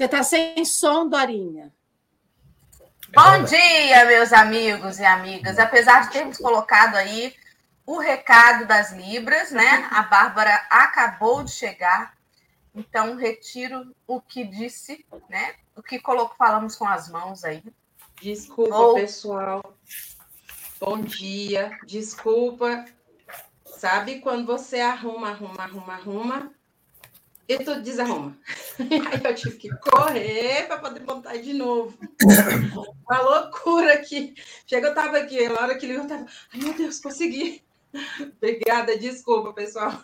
Você está sem som, Dorinha. Bom dia, meus amigos e amigas. Apesar de termos colocado aí o recado das Libras, né? A Bárbara acabou de chegar, então retiro o que disse, né? O que colocou, falamos com as mãos aí. Desculpa, Ou... pessoal. Bom dia. Desculpa. Sabe quando você arruma, arruma, arruma, arruma e tudo desarruma. Aí eu tive que correr para poder montar de novo. Uma loucura aqui. Chega, eu estava aqui, na hora que ele eu estava. Ai, meu Deus, consegui. Obrigada, desculpa, pessoal.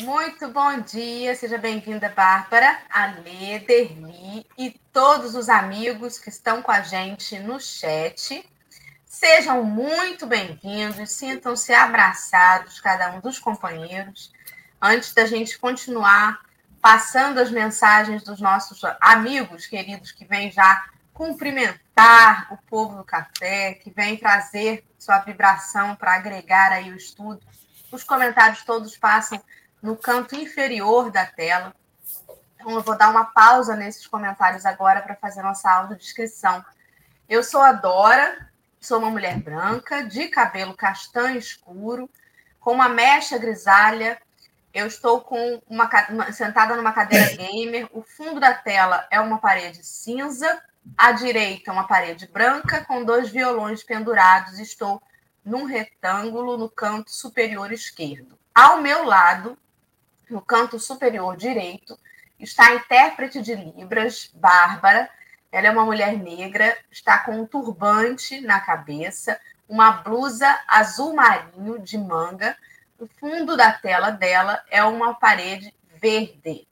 Muito bom dia, seja bem-vinda, Bárbara, Alê, Derli e todos os amigos que estão com a gente no chat. Sejam muito bem-vindos, sintam-se abraçados, cada um dos companheiros antes da gente continuar passando as mensagens dos nossos amigos queridos que vêm já cumprimentar o povo do café, que vem trazer sua vibração para agregar aí o estudo. Os comentários todos passam no canto inferior da tela. Então, eu vou dar uma pausa nesses comentários agora para fazer nossa audiodescrição. Eu sou a Dora, sou uma mulher branca, de cabelo castanho escuro, com uma mecha grisalha eu estou com uma, uma, sentada numa cadeira gamer. O fundo da tela é uma parede cinza. À direita, uma parede branca com dois violões pendurados. Estou num retângulo no canto superior esquerdo. Ao meu lado, no canto superior direito, está a intérprete de Libras, Bárbara. Ela é uma mulher negra, está com um turbante na cabeça, uma blusa azul marinho de manga o fundo da tela dela é uma parede verde.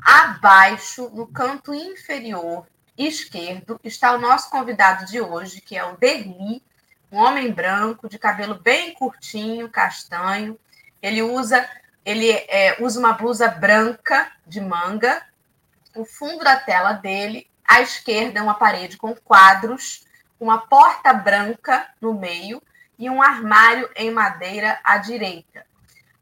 Abaixo, no canto inferior esquerdo, está o nosso convidado de hoje, que é o Derli, um homem branco, de cabelo bem curtinho, castanho. Ele usa, ele é, usa uma blusa branca de manga. O fundo da tela dele, à esquerda, é uma parede com quadros, uma porta branca no meio e um armário em madeira à direita.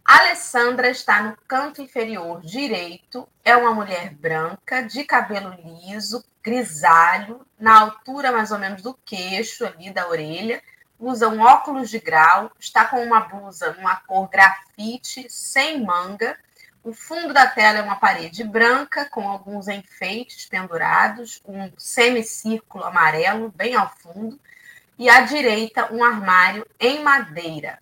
Alessandra está no canto inferior direito, é uma mulher branca, de cabelo liso, grisalho, na altura mais ou menos do queixo, ali da orelha, usa um óculos de grau, está com uma blusa numa cor grafite, sem manga. O fundo da tela é uma parede branca, com alguns enfeites pendurados, um semicírculo amarelo bem ao fundo e à direita um armário em madeira.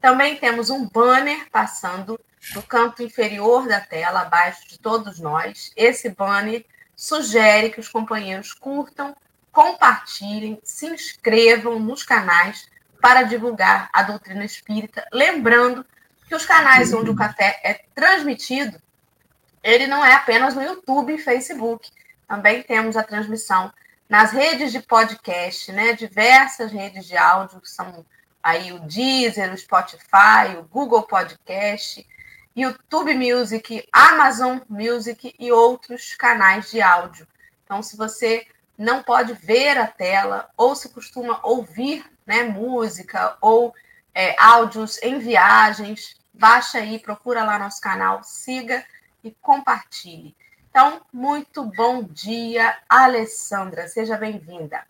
Também temos um banner passando no canto inferior da tela, abaixo de todos nós. Esse banner sugere que os companheiros curtam, compartilhem, se inscrevam nos canais para divulgar a doutrina espírita. Lembrando que os canais onde o café é transmitido, ele não é apenas no YouTube e Facebook. Também temos a transmissão nas redes de podcast, né? Diversas redes de áudio, que são aí o Deezer, o Spotify, o Google Podcast, YouTube Music, Amazon Music e outros canais de áudio. Então, se você não pode ver a tela ou se costuma ouvir né, música ou é, áudios em viagens, baixa aí, procura lá nosso canal, siga e compartilhe. Então, muito bom dia, Alessandra. Seja bem-vinda.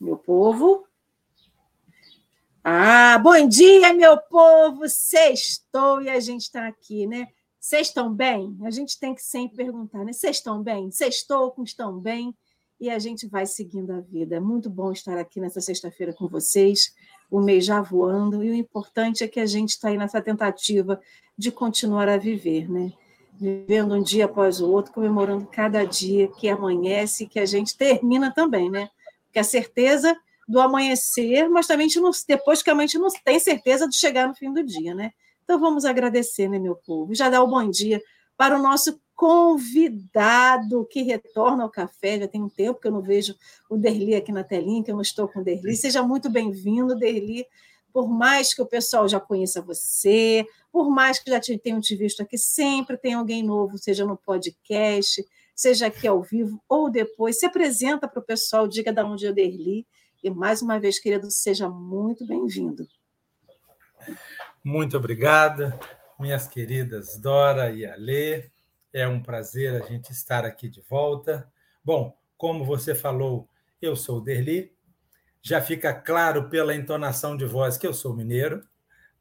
Meu povo. Ah, bom dia, meu povo! Sextou e a gente está aqui, né? Vocês estão bem? A gente tem que sempre perguntar, né? Vocês estão bem? Sextou, estão bem? E a gente vai seguindo a vida. É muito bom estar aqui nessa sexta-feira com vocês, o mês já voando, e o importante é que a gente está aí nessa tentativa de continuar a viver, né? Vivendo um dia após o outro, comemorando cada dia que amanhece e que a gente termina também, né? Porque a certeza do amanhecer, mas também não, depois que a gente não tem certeza de chegar no fim do dia, né? Então vamos agradecer, né, meu povo? Já dá o um bom dia para o nosso convidado que retorna ao café. Já tem um tempo que eu não vejo o Derli aqui na telinha, que eu não estou com o Derli. Seja muito bem-vindo, Derli. Por mais que o pessoal já conheça você, por mais que já te, tenham te visto aqui, sempre tem alguém novo, seja no podcast, seja aqui ao vivo ou depois. Se apresenta para o pessoal, diga de onde é Derli. E mais uma vez, querido, seja muito bem-vindo. Muito obrigada, minhas queridas Dora e Alê. É um prazer a gente estar aqui de volta. Bom, como você falou, eu sou o Derli. Já fica claro pela entonação de voz que eu sou mineiro.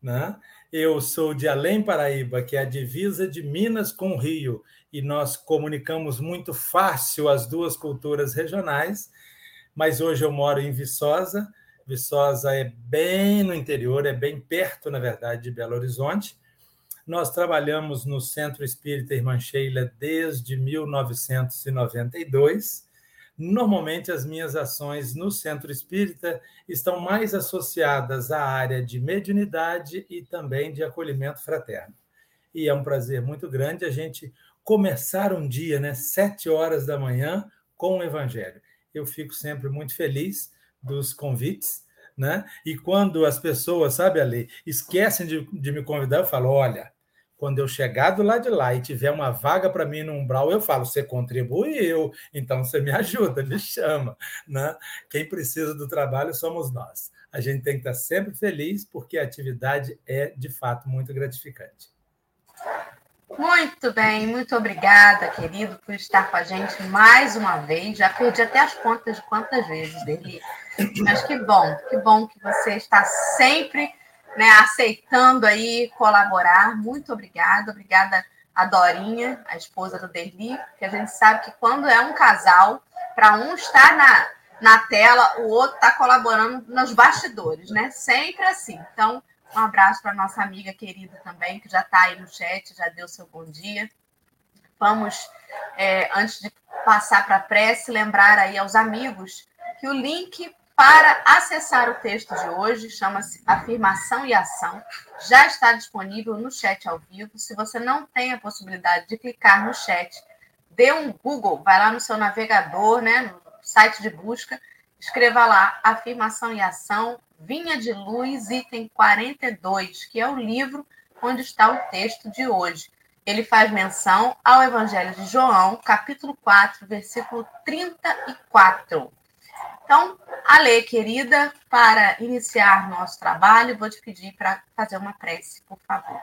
Né? Eu sou de Além Paraíba, que é a divisa de Minas com o Rio, e nós comunicamos muito fácil as duas culturas regionais. Mas hoje eu moro em Viçosa. Viçosa é bem no interior, é bem perto, na verdade, de Belo Horizonte. Nós trabalhamos no Centro Espírita Irmã Sheila desde 1992 Normalmente, as minhas ações no centro espírita estão mais associadas à área de mediunidade e também de acolhimento fraterno. E é um prazer muito grande a gente começar um dia, né, sete horas da manhã, com o Evangelho. Eu fico sempre muito feliz dos convites, né? E quando as pessoas, sabe, Ali, esquecem de, de me convidar, eu falo: olha, quando eu chegar do lado de lá e tiver uma vaga para mim no umbral, eu falo, você contribuiu, então você me ajuda, me chama. Né? Quem precisa do trabalho somos nós. A gente tem que estar sempre feliz, porque a atividade é, de fato, muito gratificante. Muito bem, muito obrigada, querido, por estar com a gente mais uma vez. Já perdi até as contas de quantas vezes, Deli. Mas que bom, que bom que você está sempre né, aceitando aí colaborar. Muito obrigada. Obrigada a Dorinha, a esposa do Derli, que a gente sabe que quando é um casal, para um estar na, na tela, o outro está colaborando nos bastidores, né? Sempre assim. Então, um abraço para nossa amiga querida também, que já está aí no chat, já deu seu bom dia. Vamos, é, antes de passar para a prece, lembrar aí aos amigos que o link para acessar o texto de hoje, chama-se Afirmação e Ação, já está disponível no chat ao vivo. Se você não tem a possibilidade de clicar no chat, dê um Google, vai lá no seu navegador, né, no site de busca, escreva lá Afirmação e Ação, Vinha de Luz, item 42, que é o livro onde está o texto de hoje. Ele faz menção ao Evangelho de João, capítulo 4, versículo 34. Então, Ale, querida, para iniciar nosso trabalho, vou te pedir para fazer uma prece, por favor.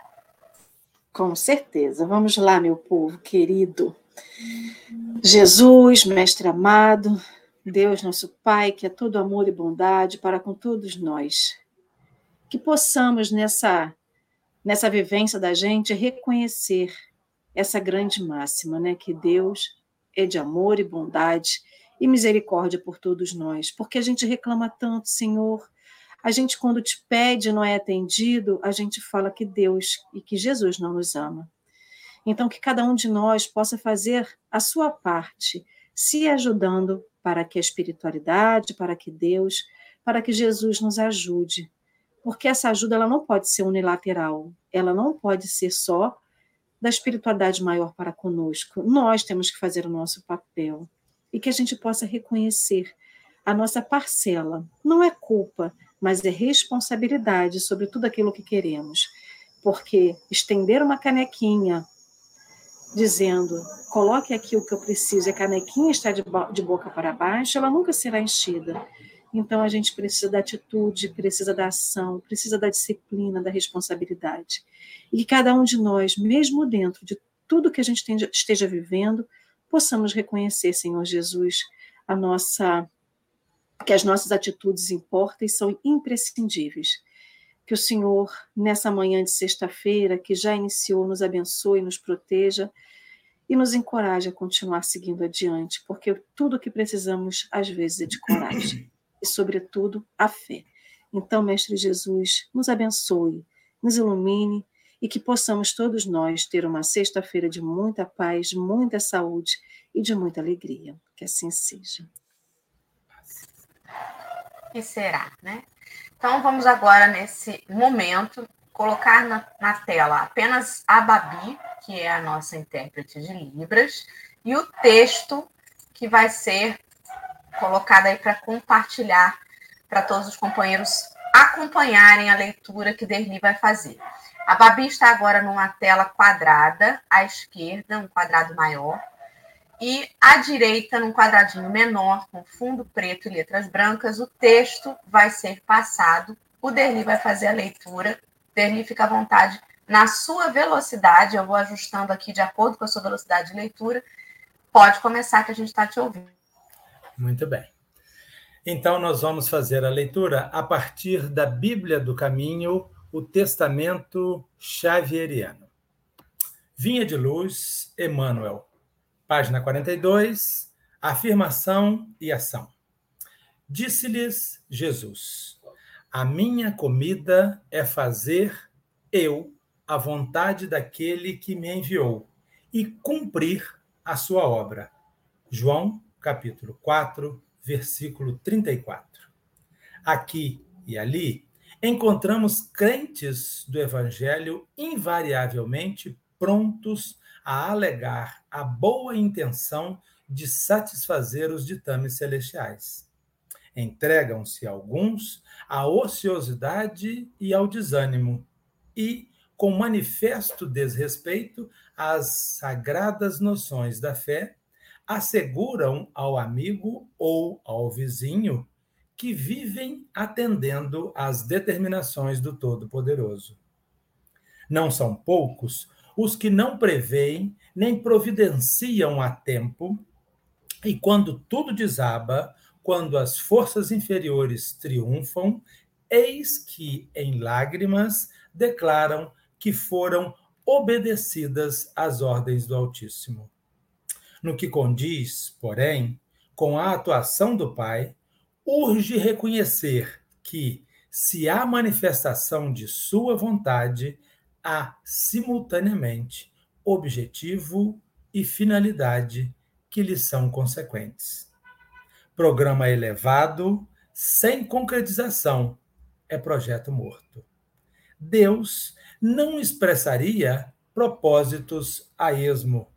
Com certeza. Vamos lá, meu povo querido. Jesus, Mestre amado, Deus, nosso Pai, que é todo amor e bondade para com todos nós. Que possamos, nessa, nessa vivência da gente, reconhecer essa grande máxima, né? Que Deus é de amor e bondade e misericórdia por todos nós, porque a gente reclama tanto, Senhor. A gente, quando te pede não é atendido, a gente fala que Deus e que Jesus não nos ama. Então, que cada um de nós possa fazer a sua parte, se ajudando para que a espiritualidade, para que Deus, para que Jesus nos ajude. Porque essa ajuda ela não pode ser unilateral, ela não pode ser só da espiritualidade maior para conosco. Nós temos que fazer o nosso papel e que a gente possa reconhecer a nossa parcela. Não é culpa, mas é responsabilidade sobre tudo aquilo que queremos. Porque estender uma canequinha dizendo, coloque aqui o que eu preciso, e a canequinha está de, de boca para baixo, ela nunca será enchida. Então a gente precisa da atitude, precisa da ação, precisa da disciplina, da responsabilidade. E que cada um de nós, mesmo dentro de tudo que a gente esteja vivendo, possamos reconhecer, Senhor Jesus, a nossa que as nossas atitudes importam e são imprescindíveis. Que o Senhor, nessa manhã de sexta-feira, que já iniciou, nos abençoe, nos proteja e nos encoraje a continuar seguindo adiante, porque tudo o que precisamos, às vezes, é de coragem e, sobretudo, a fé. Então, Mestre Jesus, nos abençoe, nos ilumine e que possamos todos nós ter uma sexta-feira de muita paz, muita saúde e de muita alegria. Que assim seja. E será, né? Então vamos agora, nesse momento, colocar na, na tela apenas a Babi, que é a nossa intérprete de Libras, e o texto que vai ser colocado aí para compartilhar para todos os companheiros acompanharem a leitura que Derli vai fazer. A Babi está agora numa tela quadrada, à esquerda, um quadrado maior. e à direita, num quadradinho menor, com fundo preto e letras brancas, o texto vai ser passado. O Derli vai fazer a leitura. Derli, fica à vontade na sua velocidade. Eu vou ajustando aqui de acordo com a sua velocidade de leitura. Pode começar, que a gente está te ouvindo. Muito bem. Então, nós vamos fazer a leitura a partir da Bíblia do Caminho, o Testamento Xavieriano. Vinha de Luz, Emmanuel. Página 42, afirmação e ação. Disse-lhes Jesus: A minha comida é fazer eu a vontade daquele que me enviou e cumprir a sua obra. João, capítulo 4, versículo 34. Aqui e ali, encontramos crentes do Evangelho invariavelmente prontos a alegar a boa intenção de satisfazer os ditames celestiais. Entregam-se alguns à ociosidade e ao desânimo, e, com manifesto desrespeito às sagradas noções da fé, asseguram ao amigo ou ao vizinho que vivem atendendo às determinações do Todo-Poderoso. Não são poucos os que não preveem nem providenciam a tempo, e quando tudo desaba, quando as forças inferiores triunfam, eis que, em lágrimas, declaram que foram obedecidas às ordens do Altíssimo. No que condiz, porém, com a atuação do Pai, urge reconhecer que, se há manifestação de Sua vontade, há simultaneamente objetivo e finalidade que lhe são consequentes. Programa elevado, sem concretização, é projeto morto. Deus não expressaria propósitos a esmo.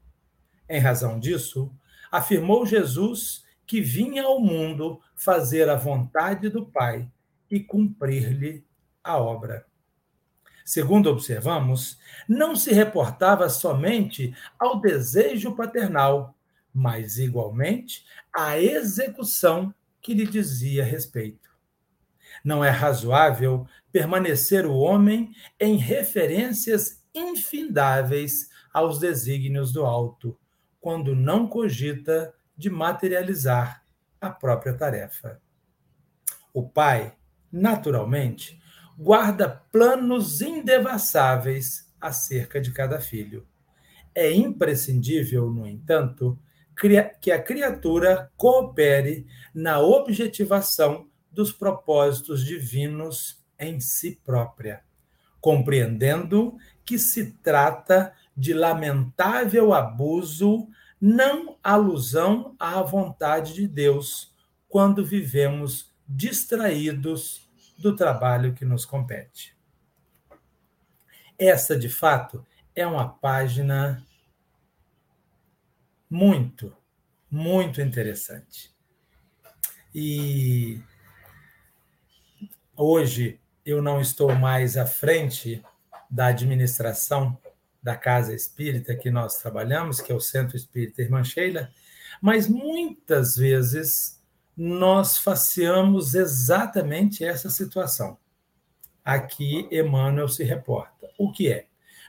Em razão disso, afirmou Jesus que vinha ao mundo fazer a vontade do Pai e cumprir-lhe a obra. Segundo observamos, não se reportava somente ao desejo paternal, mas igualmente à execução que lhe dizia respeito. Não é razoável permanecer o homem em referências infindáveis aos desígnios do alto, quando não cogita de materializar a própria tarefa. O pai, naturalmente, guarda planos indevassáveis acerca de cada filho. É imprescindível, no entanto, que a criatura coopere na objetivação dos propósitos divinos em si própria, compreendendo que se trata de lamentável abuso, não alusão à vontade de Deus, quando vivemos distraídos do trabalho que nos compete. Essa, de fato, é uma página muito, muito interessante. E hoje eu não estou mais à frente da administração da Casa Espírita que nós trabalhamos, que é o Centro Espírita Irmã Sheila, mas muitas vezes nós faceamos exatamente essa situação. Aqui Emmanuel se reporta. O que é?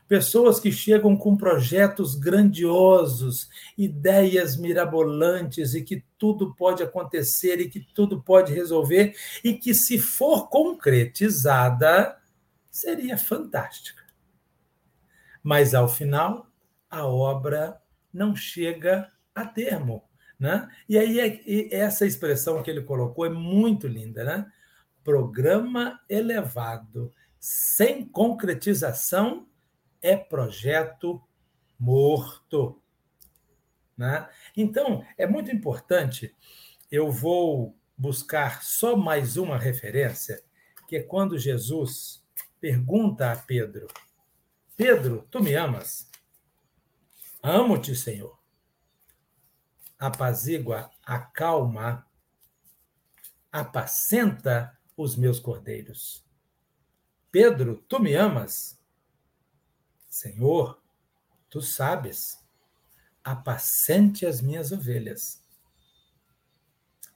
Pessoas que chegam com projetos grandiosos, ideias mirabolantes e que tudo pode acontecer e que tudo pode resolver e que, se for concretizada, seria fantástica. Mas, ao final, a obra não chega a termo. Né? E aí, é, essa expressão que ele colocou é muito linda. Né? Programa elevado sem concretização é projeto morto. Né? Então, é muito importante. Eu vou buscar só mais uma referência, que é quando Jesus pergunta a Pedro: Pedro, tu me amas? Amo-te, Senhor apazigua, acalma, apacenta os meus cordeiros. Pedro, tu me amas? Senhor, tu sabes. apacente as minhas ovelhas.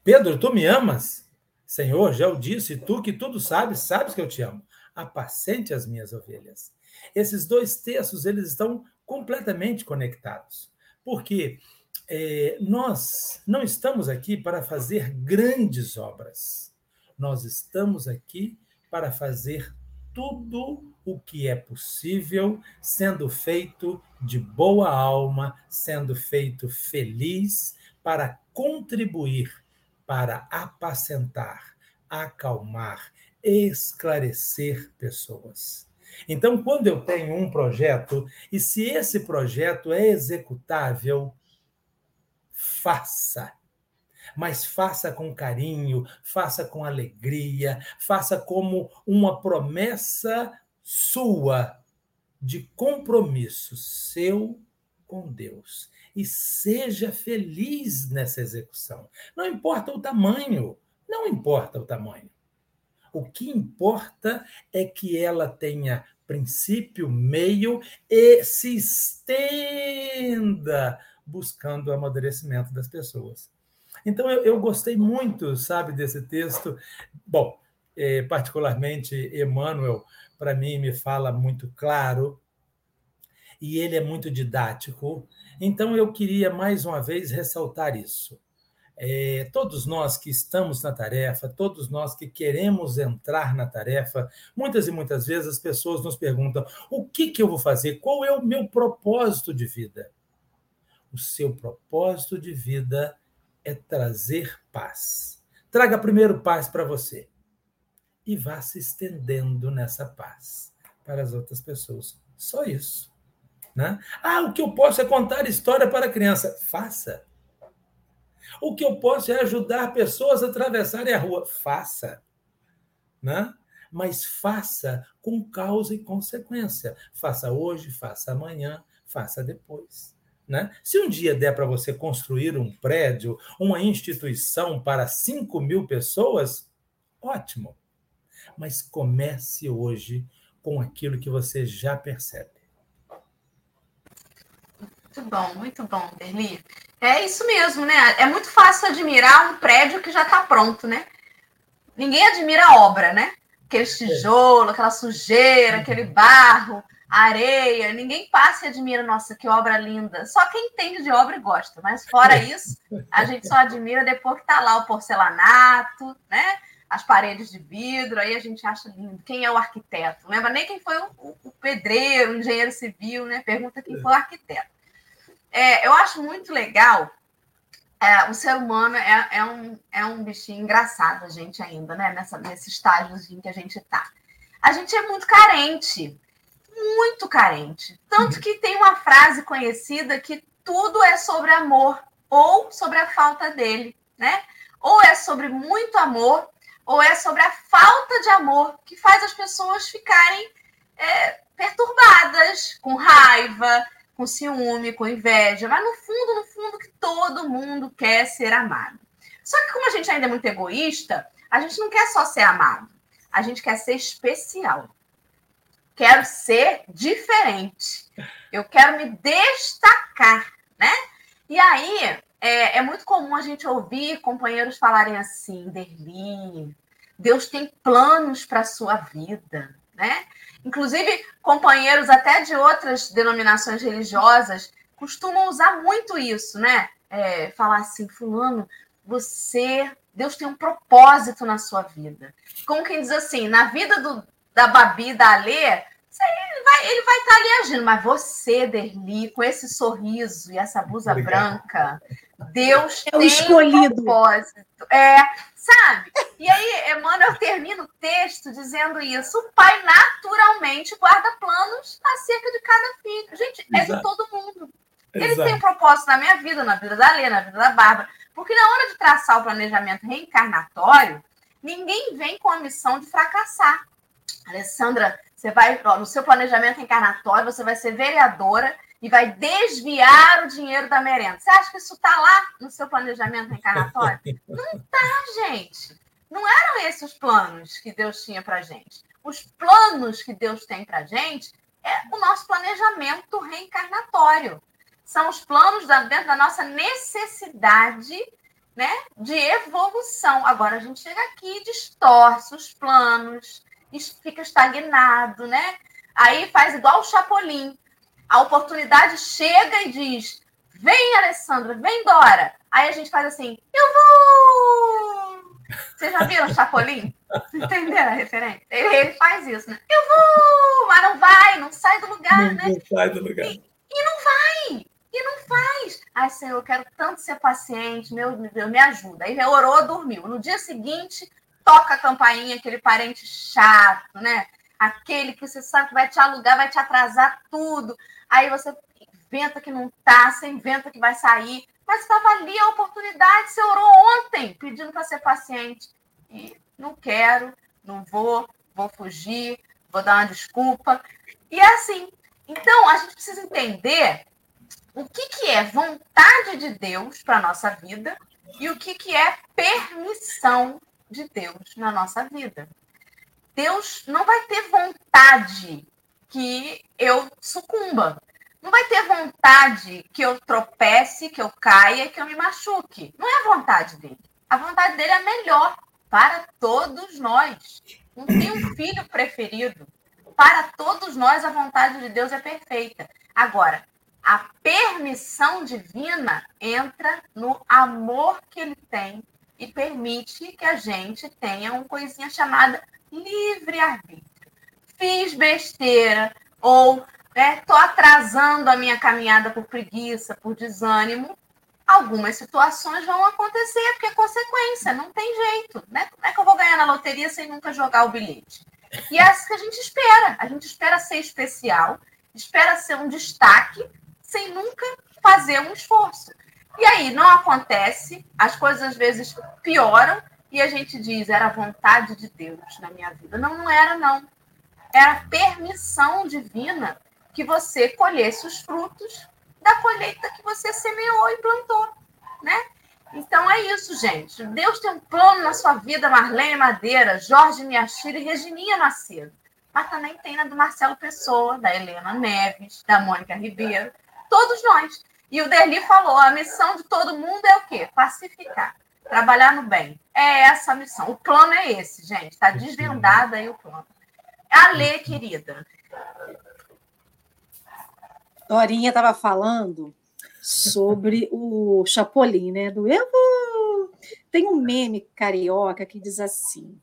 Pedro, tu me amas? Senhor, já o disse, tu que tudo sabes, sabes que eu te amo. Apacente as minhas ovelhas. Esses dois textos, eles estão completamente conectados. Porque é, nós não estamos aqui para fazer grandes obras. Nós estamos aqui para fazer tudo o que é possível, sendo feito de boa alma, sendo feito feliz, para contribuir, para apacentar, acalmar, esclarecer pessoas. Então, quando eu tenho um projeto, e se esse projeto é executável, faça. Mas faça com carinho, faça com alegria, faça como uma promessa sua de compromisso seu com Deus. E seja feliz nessa execução. Não importa o tamanho, não importa o tamanho. O que importa é que ela tenha princípio, meio e se estenda buscando o amadurecimento das pessoas. Então, eu, eu gostei muito, sabe, desse texto. Bom, é, particularmente, Emmanuel, para mim, me fala muito claro e ele é muito didático. Então, eu queria mais uma vez ressaltar isso. É, todos nós que estamos na tarefa, todos nós que queremos entrar na tarefa, muitas e muitas vezes as pessoas nos perguntam: o que, que eu vou fazer? Qual é o meu propósito de vida? O seu propósito de vida é trazer paz. Traga primeiro paz para você e vá se estendendo nessa paz para as outras pessoas. Só isso. Né? Ah, o que eu posso é contar história para a criança. Faça. O que eu posso é ajudar pessoas a atravessarem a rua. Faça. Né? Mas faça com causa e consequência. Faça hoje, faça amanhã, faça depois. Né? Se um dia der para você construir um prédio, uma instituição para 5 mil pessoas, ótimo. Mas comece hoje com aquilo que você já percebe. Muito bom, muito bom, Derli. É isso mesmo, né? É muito fácil admirar um prédio que já está pronto, né? Ninguém admira a obra, né? Aquele tijolo, aquela sujeira, aquele barro, areia. Ninguém passa e admira, nossa, que obra linda. Só quem entende de obra e gosta. Mas fora isso, a gente só admira depois que está lá o porcelanato, né? As paredes de vidro, aí a gente acha lindo. Quem é o arquiteto? Não lembra nem quem foi o, o pedreiro, o engenheiro civil, né? Pergunta quem foi o arquiteto. É, eu acho muito legal. É, o ser humano é, é, um, é um bichinho engraçado, a gente ainda, né? Nessa, nesse estágiozinho que a gente está. A gente é muito carente, muito carente. Tanto que tem uma frase conhecida que tudo é sobre amor ou sobre a falta dele, né? Ou é sobre muito amor, ou é sobre a falta de amor que faz as pessoas ficarem é, perturbadas, com raiva, com ciúme, com inveja, mas no fundo, no fundo, que todo mundo quer ser amado. Só que como a gente ainda é muito egoísta, a gente não quer só ser amado, a gente quer ser especial. Quero ser diferente. Eu quero me destacar, né? E aí é, é muito comum a gente ouvir companheiros falarem assim, Derli, Deus tem planos para sua vida, né? Inclusive, companheiros até de outras denominações religiosas costumam usar muito isso, né? É, falar assim, fulano, você, Deus tem um propósito na sua vida. Como quem diz assim, na vida do, da Babi, da Alê, ele vai, ele vai estar tá ali agindo, mas você, Derli, com esse sorriso e essa blusa Obrigado. branca, Deus é tem escolhido. um propósito. É, sabe? E aí, Emmanuel termina o texto dizendo isso. O pai naturalmente guarda planos acerca de cada filho. Gente, é de todo mundo. Ele Exato. tem um propósito na minha vida, na vida da Lena, na vida da Bárbara. Porque na hora de traçar o planejamento reencarnatório, ninguém vem com a missão de fracassar. Alessandra, você vai, ó, no seu planejamento reencarnatório, você vai ser vereadora e vai desviar o dinheiro da merenda. Você acha que isso está lá no seu planejamento reencarnatório? Não está, gente. Não eram esses os planos que Deus tinha para gente. Os planos que Deus tem para gente é o nosso planejamento reencarnatório. são os planos da, dentro da nossa necessidade né, de evolução. Agora a gente chega aqui, distorce os planos, fica estagnado, né? Aí faz igual o Chapolin. A oportunidade chega e diz: vem, Alessandra, vem, Dora. Aí a gente faz assim: eu vou! Vocês já viram o Chapolin? Entenderam a referência? Ele, ele, faz isso, né? Eu vou! Mas não vai, não sai do lugar, não, né? Não sai do lugar. E, e não vai! E não faz. Ai, Senhor, eu quero tanto ser paciente, meu Deus, me ajuda. Aí orou, dormiu. No dia seguinte, toca a campainha, aquele parente chato, né? Aquele que você sabe que vai te alugar, vai te atrasar tudo. Aí você inventa que não tá, você inventa que vai sair. Mas estava ali a oportunidade, você orou ontem, pedindo para ser paciente. E não quero, não vou, vou fugir, vou dar uma desculpa. E é assim. Então, a gente precisa entender o que, que é vontade de Deus para a nossa vida e o que, que é permissão de Deus na nossa vida. Deus não vai ter vontade que eu sucumba. Não vai ter vontade que eu tropece, que eu caia, que eu me machuque. Não é a vontade dele. A vontade dele é melhor para todos nós. Não tem um filho preferido. Para todos nós, a vontade de Deus é perfeita. Agora, a permissão divina entra no amor que ele tem e permite que a gente tenha uma coisinha chamada livre-arbítrio. Fiz besteira ou estou né, atrasando a minha caminhada por preguiça, por desânimo. Algumas situações vão acontecer, porque é consequência, não tem jeito. Né? Como é que eu vou ganhar na loteria sem nunca jogar o bilhete? E é isso que a gente espera. A gente espera ser especial, espera ser um destaque, sem nunca fazer um esforço. E aí não acontece, as coisas às vezes pioram e a gente diz, era vontade de Deus na minha vida. Não, não era, não. Era permissão divina que você colhesse os frutos da colheita que você semeou e plantou, né? Então é isso, gente. Deus tem um plano na sua vida, Marlene Madeira, Jorge Miachira e Regininha Macedo. Mas também tem na do Marcelo Pessoa, da Helena Neves, da Mônica Ribeiro, todos nós. E o Derli falou: a missão de todo mundo é o quê? Pacificar, trabalhar no bem. É essa a missão. O plano é esse, gente. Está desvendado aí o plano. A lei, querida. Dorinha estava falando sobre o Chapolin, né? Do eu Tem um meme carioca que diz assim.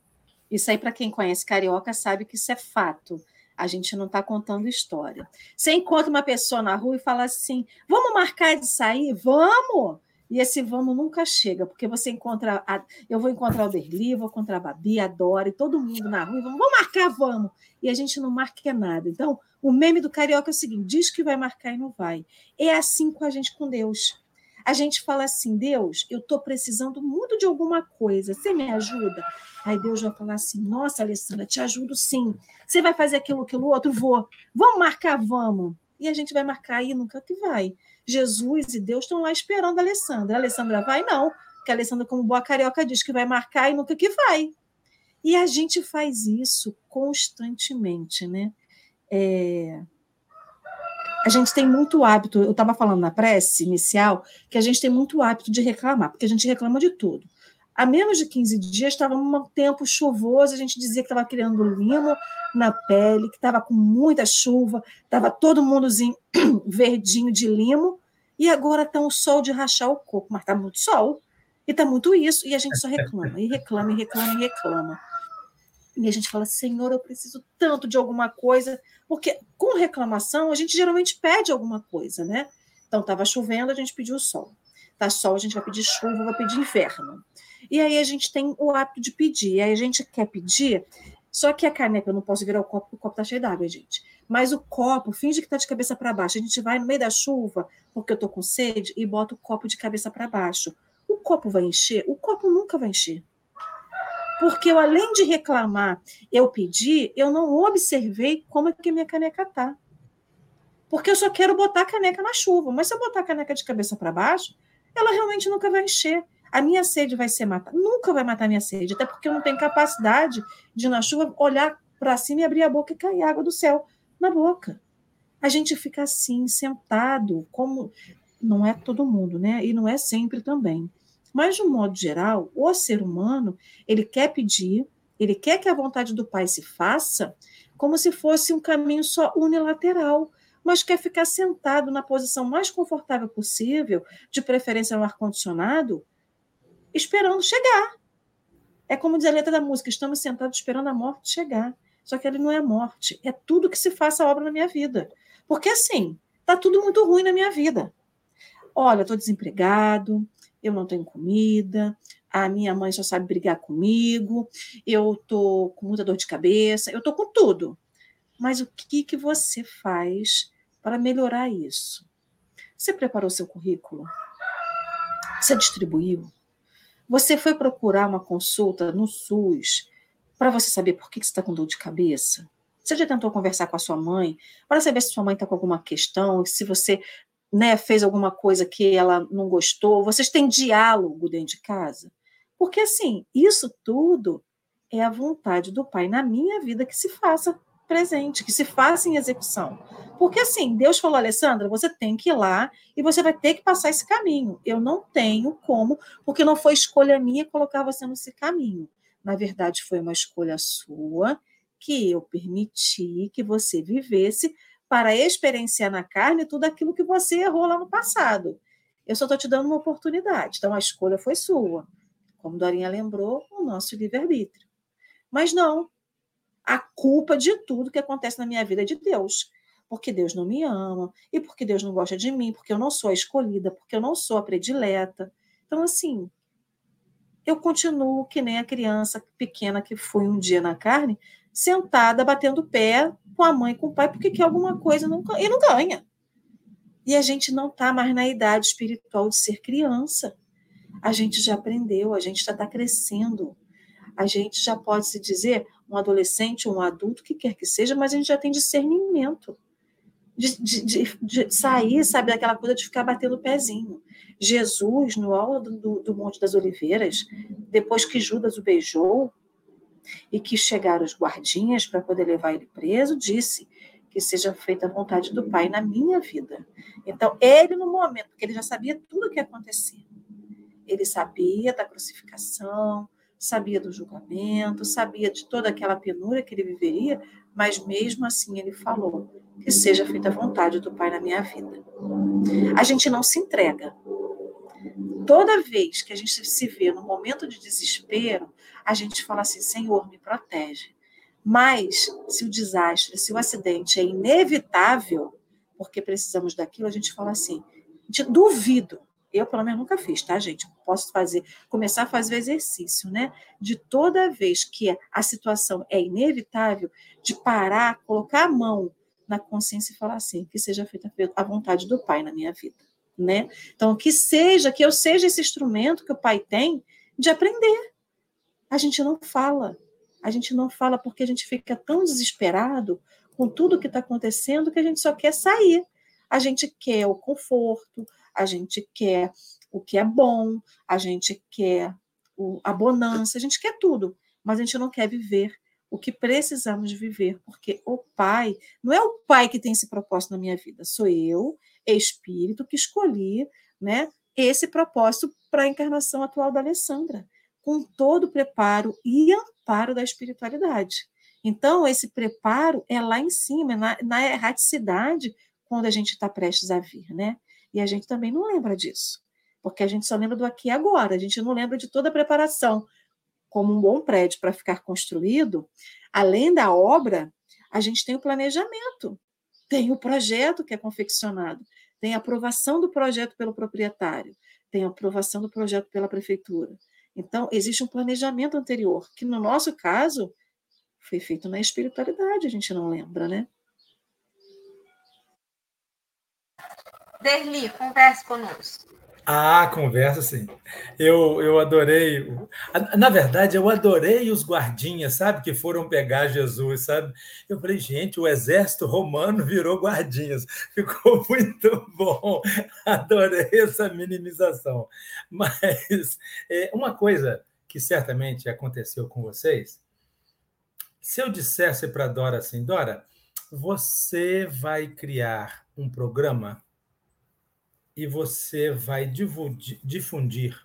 Isso aí, para quem conhece carioca, sabe que isso é fato. A gente não está contando história. Você encontra uma pessoa na rua e fala assim: vamos marcar de sair? Vamos! E esse vamos nunca chega, porque você encontra. A, eu vou encontrar o Derli, vou encontrar a Babi, a Dora, e todo mundo na rua, vamos, vamos marcar, vamos. E a gente não marca nada. Então, o meme do carioca é o seguinte: diz que vai marcar e não vai. É assim com a gente com Deus. A gente fala assim: Deus, eu estou precisando muito de alguma coisa, você me ajuda? Aí Deus vai falar assim: Nossa, Alessandra, te ajudo sim. Você vai fazer aquilo, aquilo outro? Vou. Vamos marcar? Vamos. E a gente vai marcar aí, nunca que vai. Jesus e Deus estão lá esperando a Alessandra. A Alessandra vai? Não. Porque a Alessandra, como boa carioca, diz que vai marcar e nunca que vai. E a gente faz isso constantemente, né? É... A gente tem muito hábito, eu estava falando na prece inicial, que a gente tem muito hábito de reclamar, porque a gente reclama de tudo. Há menos de 15 dias estava um tempo chuvoso, a gente dizia que estava criando limo na pele, que estava com muita chuva, estava todo mundozinho verdinho de limo, e agora está um sol de rachar o coco, mas está muito sol, e está muito isso, e a gente só reclama, e reclama, e reclama, e reclama. E a gente fala, Senhor, eu preciso tanto de alguma coisa, porque com reclamação a gente geralmente pede alguma coisa, né? Então estava chovendo, a gente pediu sol. Tá sol, a gente vai pedir chuva, vai pedir inverno. E aí a gente tem o hábito de pedir. E aí a gente quer pedir, só que a caneca, eu não posso virar o copo, porque o copo tá cheio d'água, gente. Mas o copo, finge que tá de cabeça para baixo. A gente vai no meio da chuva, porque eu tô com sede, e bota o copo de cabeça para baixo. O copo vai encher? O copo nunca vai encher. Porque eu, além de reclamar, eu pedi, eu não observei como é que minha caneca tá. Porque eu só quero botar a caneca na chuva. Mas se eu botar a caneca de cabeça para baixo, ela realmente nunca vai encher. A minha sede vai ser matada. Nunca vai matar a minha sede, até porque eu não tenho capacidade de, na chuva, olhar para cima e abrir a boca e cair água do céu na boca. A gente fica assim, sentado, como. Não é todo mundo, né? E não é sempre também. Mas, de um modo geral, o ser humano, ele quer pedir, ele quer que a vontade do Pai se faça, como se fosse um caminho só unilateral, mas quer ficar sentado na posição mais confortável possível, de preferência no ar-condicionado, esperando chegar. É como diz a letra da música: estamos sentados esperando a morte chegar. Só que ele não é a morte, é tudo que se faça a obra na minha vida. Porque assim, tá tudo muito ruim na minha vida. Olha, estou desempregado, eu não tenho comida, a minha mãe só sabe brigar comigo, eu tô com muita dor de cabeça, eu tô com tudo. Mas o que que você faz para melhorar isso? Você preparou seu currículo? Você distribuiu? Você foi procurar uma consulta no SUS para você saber por que você está com dor de cabeça? Você já tentou conversar com a sua mãe para saber se sua mãe está com alguma questão, se você né, fez alguma coisa que ela não gostou? Vocês têm diálogo dentro de casa? Porque, assim, isso tudo é a vontade do Pai na minha vida que se faça presente, que se faça em execução. Porque, assim, Deus falou, Alessandra, você tem que ir lá e você vai ter que passar esse caminho. Eu não tenho como, porque não foi escolha minha colocar você nesse caminho. Na verdade, foi uma escolha sua que eu permiti que você vivesse para experienciar na carne tudo aquilo que você errou lá no passado. Eu só estou te dando uma oportunidade. Então, a escolha foi sua como Dorinha lembrou, o nosso livre-arbítrio. Mas não, a culpa de tudo que acontece na minha vida é de Deus. Porque Deus não me ama, e porque Deus não gosta de mim, porque eu não sou a escolhida, porque eu não sou a predileta. Então, assim, eu continuo que nem a criança pequena que fui um dia na carne, sentada, batendo pé com a mãe com o pai, porque quer alguma coisa não, e não ganha. E a gente não está mais na idade espiritual de ser criança a gente já aprendeu, a gente já está crescendo. A gente já pode se dizer um adolescente, um adulto, que quer que seja, mas a gente já tem discernimento. De, de, de, de sair, sabe, daquela coisa de ficar batendo o pezinho. Jesus, no alto do, do Monte das Oliveiras, depois que Judas o beijou e que chegaram os guardinhas para poder levar ele preso, disse que seja feita a vontade do Pai na minha vida. Então, ele, no momento que ele já sabia tudo o que ia acontecer, ele sabia da crucificação, sabia do julgamento, sabia de toda aquela penúria que ele viveria, mas mesmo assim ele falou: que seja feita a vontade do Pai na minha vida. A gente não se entrega. Toda vez que a gente se vê no momento de desespero, a gente fala assim: Senhor, me protege. Mas se o desastre, se o acidente é inevitável, porque precisamos daquilo, a gente fala assim: duvido eu, pelo menos, nunca fiz, tá, gente? Posso fazer, começar a fazer o exercício, né? De toda vez que a situação é inevitável, de parar, colocar a mão na consciência e falar assim, que seja feita a vontade do Pai na minha vida, né? Então, que seja, que eu seja esse instrumento que o Pai tem de aprender. A gente não fala, a gente não fala porque a gente fica tão desesperado com tudo que está acontecendo que a gente só quer sair. A gente quer o conforto, a gente quer o que é bom, a gente quer o, a bonança, a gente quer tudo, mas a gente não quer viver o que precisamos viver, porque o Pai, não é o Pai que tem esse propósito na minha vida, sou eu, espírito, que escolhi né, esse propósito para a encarnação atual da Alessandra, com todo o preparo e amparo da espiritualidade. Então, esse preparo é lá em cima, na, na erraticidade, quando a gente está prestes a vir, né? E a gente também não lembra disso, porque a gente só lembra do aqui e agora, a gente não lembra de toda a preparação. Como um bom prédio para ficar construído, além da obra, a gente tem o planejamento, tem o projeto que é confeccionado, tem a aprovação do projeto pelo proprietário, tem a aprovação do projeto pela prefeitura. Então, existe um planejamento anterior, que no nosso caso foi feito na espiritualidade, a gente não lembra, né? Derli, converse conosco. Ah, conversa sim. Eu, eu adorei. Na verdade, eu adorei os guardinhas, sabe, que foram pegar Jesus, sabe? Eu falei, gente, o exército romano virou guardinhas. Ficou muito bom. Adorei essa minimização. Mas é, uma coisa que certamente aconteceu com vocês, se eu dissesse para Dora assim, Dora, Você vai criar um programa e você vai difundir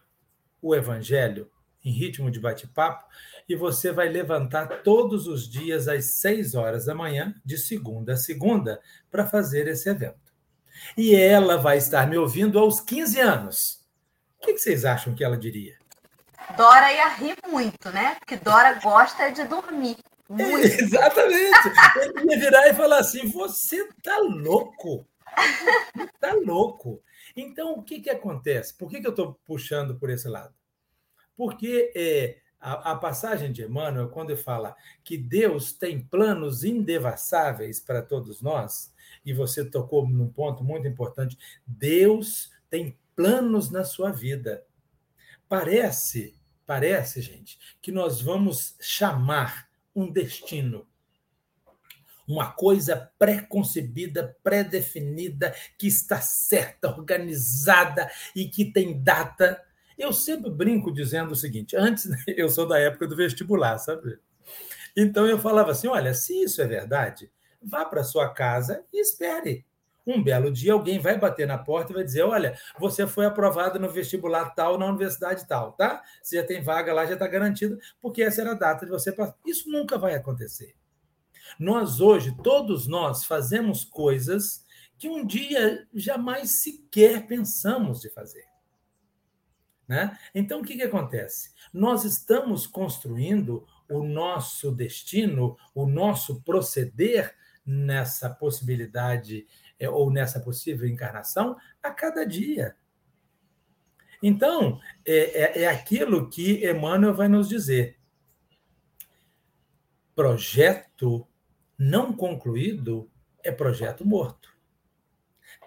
o evangelho em ritmo de bate-papo e você vai levantar todos os dias às 6 horas da manhã, de segunda a segunda, para fazer esse evento. E ela vai estar me ouvindo aos 15 anos. O que vocês acham que ela diria? Dora ia rir muito, né? Porque Dora gosta de dormir. Muito. exatamente. Ele ia virar e falar assim: você tá louco. Tá louco. Então, o que, que acontece? Por que, que eu estou puxando por esse lado? Porque é, a, a, passagem de Emmanuel, quando ele fala que Deus tem planos indevassáveis para todos nós, e você tocou num ponto muito importante, Deus tem planos na sua vida. Parece, parece, gente, que nós vamos chamar um destino uma coisa pré-concebida, pré-definida, que está certa, organizada e que tem data. Eu sempre brinco dizendo o seguinte: antes eu sou da época do vestibular, sabe? Então eu falava assim: olha, se isso é verdade, vá para sua casa e espere. Um belo dia alguém vai bater na porta e vai dizer: Olha, você foi aprovado no vestibular tal, na universidade tal, tá? Você já tem vaga lá, já está garantido, porque essa era a data de você passar. Isso nunca vai acontecer. Nós hoje, todos nós, fazemos coisas que um dia jamais sequer pensamos de fazer. Né? Então, o que, que acontece? Nós estamos construindo o nosso destino, o nosso proceder nessa possibilidade é, ou nessa possível encarnação a cada dia. Então, é, é, é aquilo que Emmanuel vai nos dizer. Projeto não concluído é projeto morto.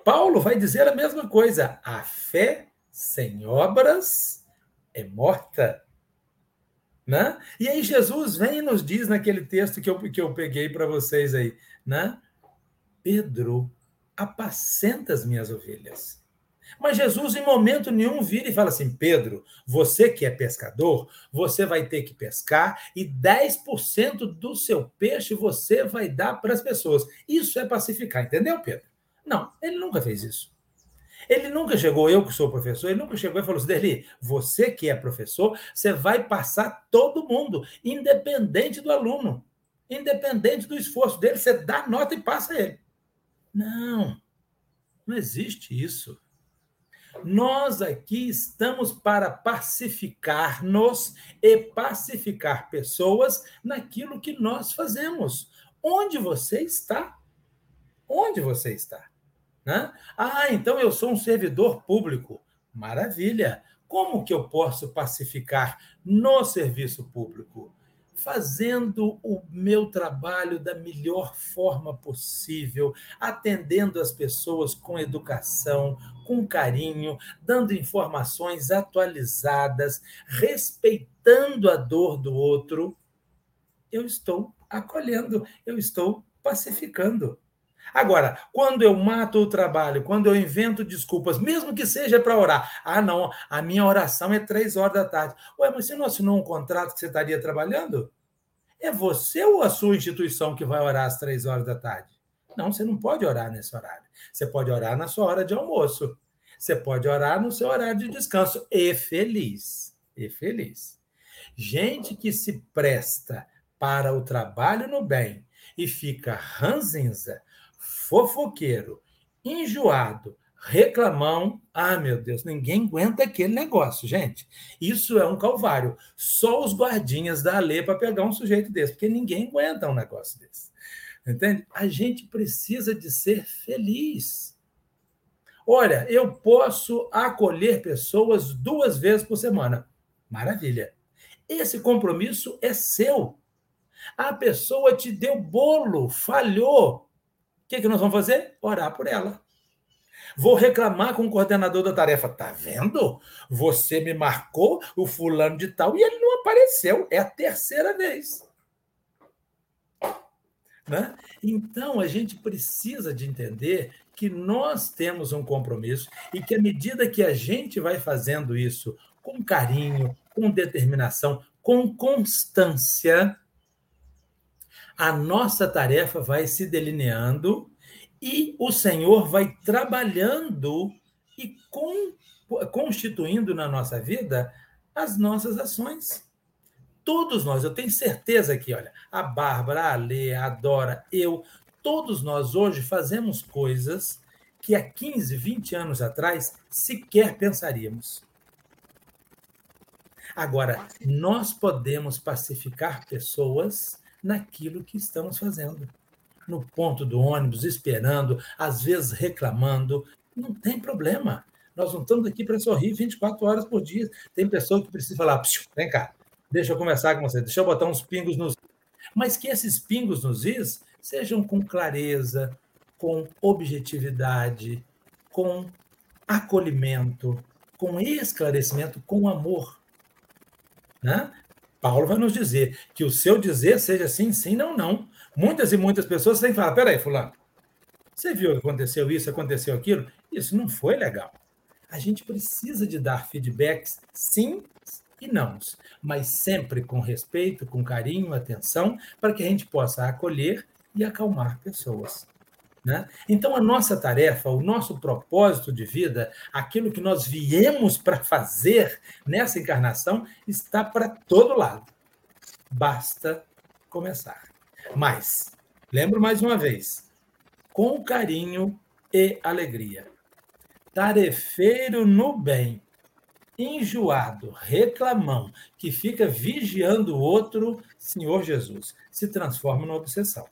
Paulo vai dizer a mesma coisa. A fé sem obras é morta. Né? E aí Jesus vem e nos diz naquele texto que eu, que eu peguei para vocês aí, né? Pedro, apacenta as minhas ovelhas. Mas Jesus, em momento nenhum, vira e fala assim: Pedro, você que é pescador, você vai ter que pescar e 10% do seu peixe você vai dar para as pessoas. Isso é pacificar, entendeu, Pedro? Não, ele nunca fez isso. Ele nunca chegou, eu que sou professor, ele nunca chegou e falou assim: Derli, você que é professor, você vai passar todo mundo, independente do aluno, independente do esforço dele, você dá nota e passa ele. Não, não existe isso. Nós aqui estamos para pacificar-nos e pacificar pessoas naquilo que nós fazemos. Onde você está? Onde você está? Né? Ah, então eu sou um servidor público. Maravilha! Como que eu posso pacificar no serviço público? fazendo o meu trabalho da melhor forma possível, atendendo as pessoas com educação, com carinho, dando informações atualizadas, respeitando a dor do outro, eu estou acolhendo, eu estou pacificando. Agora, quando eu mato o trabalho, quando eu invento desculpas, mesmo que seja para orar, ah, não, a minha oração é três horas da tarde. Ué, mas você não assinou um contrato que você estaria trabalhando? É você ou a sua instituição que vai orar às três horas da tarde? Não, você não pode orar nesse horário. Você pode orar na sua hora de almoço. Você pode orar no seu horário de descanso. E feliz. E feliz. Gente que se presta para o trabalho no bem e fica ranzinza, fofoqueiro, enjoado, reclamão. Ah, meu Deus, ninguém aguenta aquele negócio, gente. Isso é um calvário. Só os guardinhas da lei para pegar um sujeito desse, porque ninguém aguenta um negócio desse. Entende? A gente precisa de ser feliz. Olha, eu posso acolher pessoas duas vezes por semana. Maravilha. Esse compromisso é seu. A pessoa te deu bolo, falhou, o que, que nós vamos fazer? Orar por ela. Vou reclamar com o coordenador da tarefa. Tá vendo? Você me marcou o fulano de tal e ele não apareceu. É a terceira vez. Né? Então, a gente precisa de entender que nós temos um compromisso e que, à medida que a gente vai fazendo isso com carinho, com determinação, com constância, a nossa tarefa vai se delineando e o Senhor vai trabalhando e com, constituindo na nossa vida as nossas ações. Todos nós, eu tenho certeza que, olha, a Bárbara, a Lê, a Dora, eu, todos nós hoje fazemos coisas que há 15, 20 anos atrás sequer pensaríamos. Agora, nós podemos pacificar pessoas naquilo que estamos fazendo. No ponto do ônibus, esperando, às vezes reclamando, não tem problema. Nós não estamos aqui para sorrir 24 horas por dia. Tem pessoa que precisa falar: vem cá, deixa eu conversar com você, deixa eu botar uns pingos nos. Mas que esses pingos nos is sejam com clareza, com objetividade, com acolhimento, com esclarecimento, com amor. Né? Paulo vai nos dizer que o seu dizer seja sim, sim, não, não. Muitas e muitas pessoas têm que falar: peraí, Fulano, você viu que aconteceu isso, aconteceu aquilo? Isso não foi legal. A gente precisa de dar feedbacks sim e não, mas sempre com respeito, com carinho, atenção, para que a gente possa acolher e acalmar pessoas. Né? Então, a nossa tarefa, o nosso propósito de vida, aquilo que nós viemos para fazer nessa encarnação, está para todo lado. Basta começar. Mas, lembro mais uma vez, com carinho e alegria. Tarefeiro no bem, enjoado, reclamão, que fica vigiando o outro, Senhor Jesus, se transforma numa obsessão.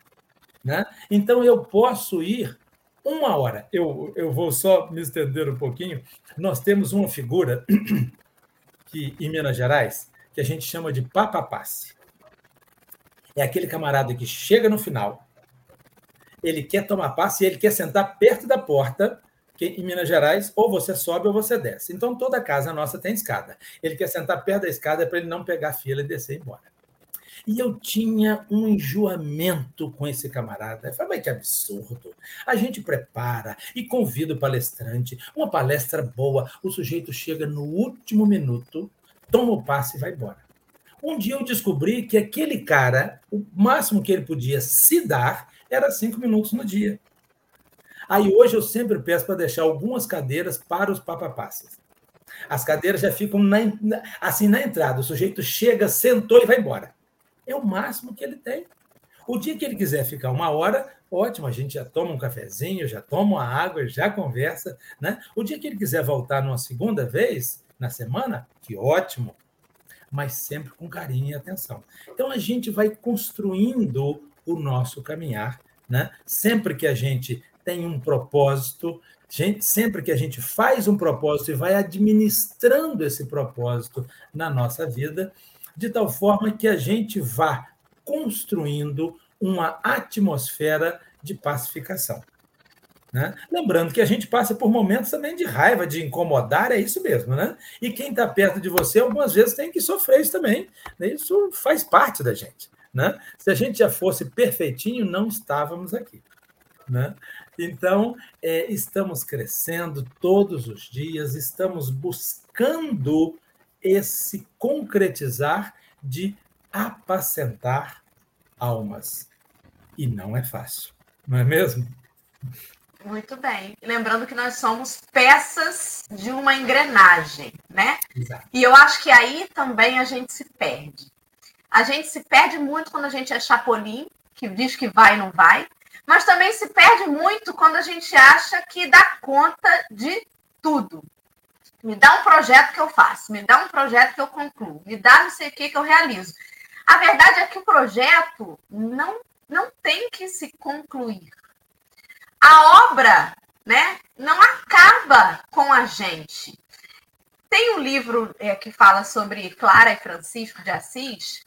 Né? Então, eu posso ir uma hora. Eu, eu vou só me estender um pouquinho. Nós temos uma figura que, em Minas Gerais que a gente chama de papapasse. É aquele camarada que chega no final, ele quer tomar passe e ele quer sentar perto da porta, que em Minas Gerais, ou você sobe ou você desce. Então, toda casa nossa tem escada. Ele quer sentar perto da escada para ele não pegar fila e descer e embora. E eu tinha um enjoamento com esse camarada. Eu falei, mas que absurdo. A gente prepara e convida o palestrante, uma palestra boa, o sujeito chega no último minuto, toma o passe e vai embora. Um dia eu descobri que aquele cara, o máximo que ele podia se dar era cinco minutos no dia. Aí hoje eu sempre peço para deixar algumas cadeiras para os papapasses. As cadeiras já ficam na, assim na entrada. O sujeito chega, sentou e vai embora. É o máximo que ele tem. O dia que ele quiser ficar uma hora, ótimo, a gente já toma um cafezinho, já toma uma água, já conversa. Né? O dia que ele quiser voltar numa segunda vez na semana, que ótimo, mas sempre com carinho e atenção. Então a gente vai construindo o nosso caminhar, né? Sempre que a gente tem um propósito, gente, sempre que a gente faz um propósito e vai administrando esse propósito na nossa vida, de tal forma que a gente vá construindo uma atmosfera de pacificação. Né? Lembrando que a gente passa por momentos também de raiva, de incomodar, é isso mesmo, né? E quem está perto de você, algumas vezes tem que sofrer isso também. Né? Isso faz parte da gente. Né? Se a gente já fosse perfeitinho, não estávamos aqui. Né? Então, é, estamos crescendo todos os dias, estamos buscando esse concretizar de apacentar almas. E não é fácil, não é mesmo? Muito bem. Lembrando que nós somos peças de uma engrenagem, né? Exato. E eu acho que aí também a gente se perde. A gente se perde muito quando a gente é chapolim, que diz que vai e não vai, mas também se perde muito quando a gente acha que dá conta de tudo. Me dá um projeto que eu faço, me dá um projeto que eu concluo, me dá não sei o que que eu realizo. A verdade é que o projeto não, não tem que se concluir. A obra né, não acaba com a gente. Tem um livro é, que fala sobre Clara e Francisco de Assis.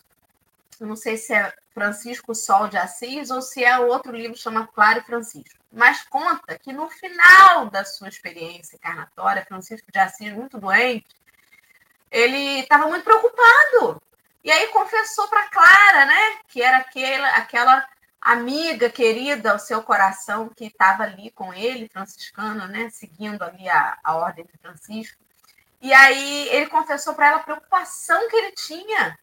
Eu não sei se é Francisco Sol de Assis ou se é outro livro chamado Clara e Francisco mas conta que no final da sua experiência encarnatória, Francisco de Assis, muito doente, ele estava muito preocupado. E aí confessou para Clara, né, que era aquela, aquela amiga querida ao seu coração que estava ali com ele, franciscana, né, seguindo ali a, a ordem de Francisco. E aí ele confessou para ela a preocupação que ele tinha.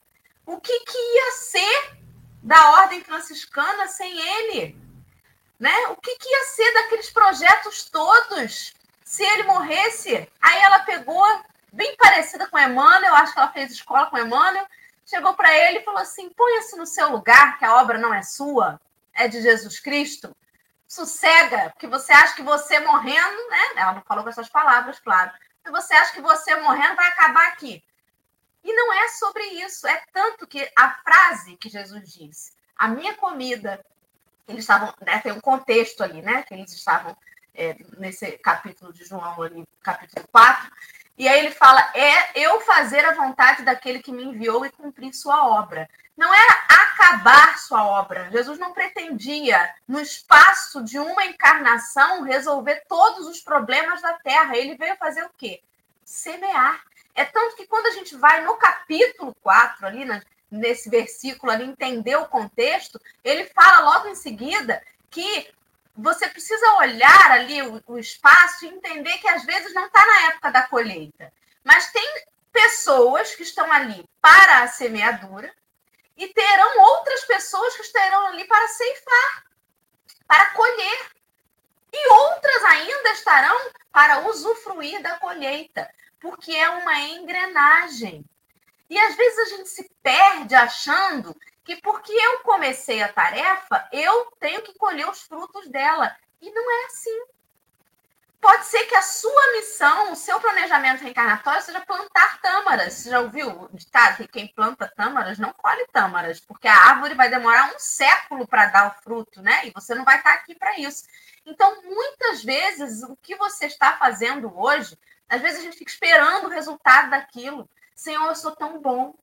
O que, que ia ser da ordem franciscana sem ele? Né? O que, que ia ser daqueles projetos todos se ele morresse? Aí ela pegou, bem parecida com Emmanuel, acho que ela fez escola com Emmanuel, chegou para ele e falou assim: ponha-se no seu lugar, que a obra não é sua, é de Jesus Cristo. Sossega, porque você acha que você morrendo, né? Ela não falou com essas palavras, claro. Você acha que você morrendo vai acabar aqui. E não é sobre isso. É tanto que a frase que Jesus disse, a minha comida, eles estavam, né, tem um contexto ali, né? Que eles estavam é, nesse capítulo de João, ali, capítulo 4, e aí ele fala: é eu fazer a vontade daquele que me enviou e cumprir sua obra. Não era acabar sua obra. Jesus não pretendia, no espaço de uma encarnação, resolver todos os problemas da terra. Ele veio fazer o quê? Semear. É tanto que quando a gente vai no capítulo 4, ali, nesse versículo, ali, entender o contexto, ele fala logo em seguida que você precisa olhar ali o, o espaço e entender que às vezes não está na época da colheita. Mas tem pessoas que estão ali para a semeadura e terão outras pessoas que estarão ali para ceifar, para colher. E outras ainda estarão para usufruir da colheita, porque é uma engrenagem. E às vezes a gente se perde achando que porque eu comecei a tarefa, eu tenho que colher os frutos dela. E não é assim. Pode ser que a sua missão, o seu planejamento reencarnatório seja plantar tâmaras. Você já ouviu o ditado que quem planta tâmaras não colhe tâmaras, porque a árvore vai demorar um século para dar o fruto, né? E você não vai estar aqui para isso. Então, muitas vezes, o que você está fazendo hoje, às vezes a gente fica esperando o resultado daquilo. Senhor, eu sou tão bom,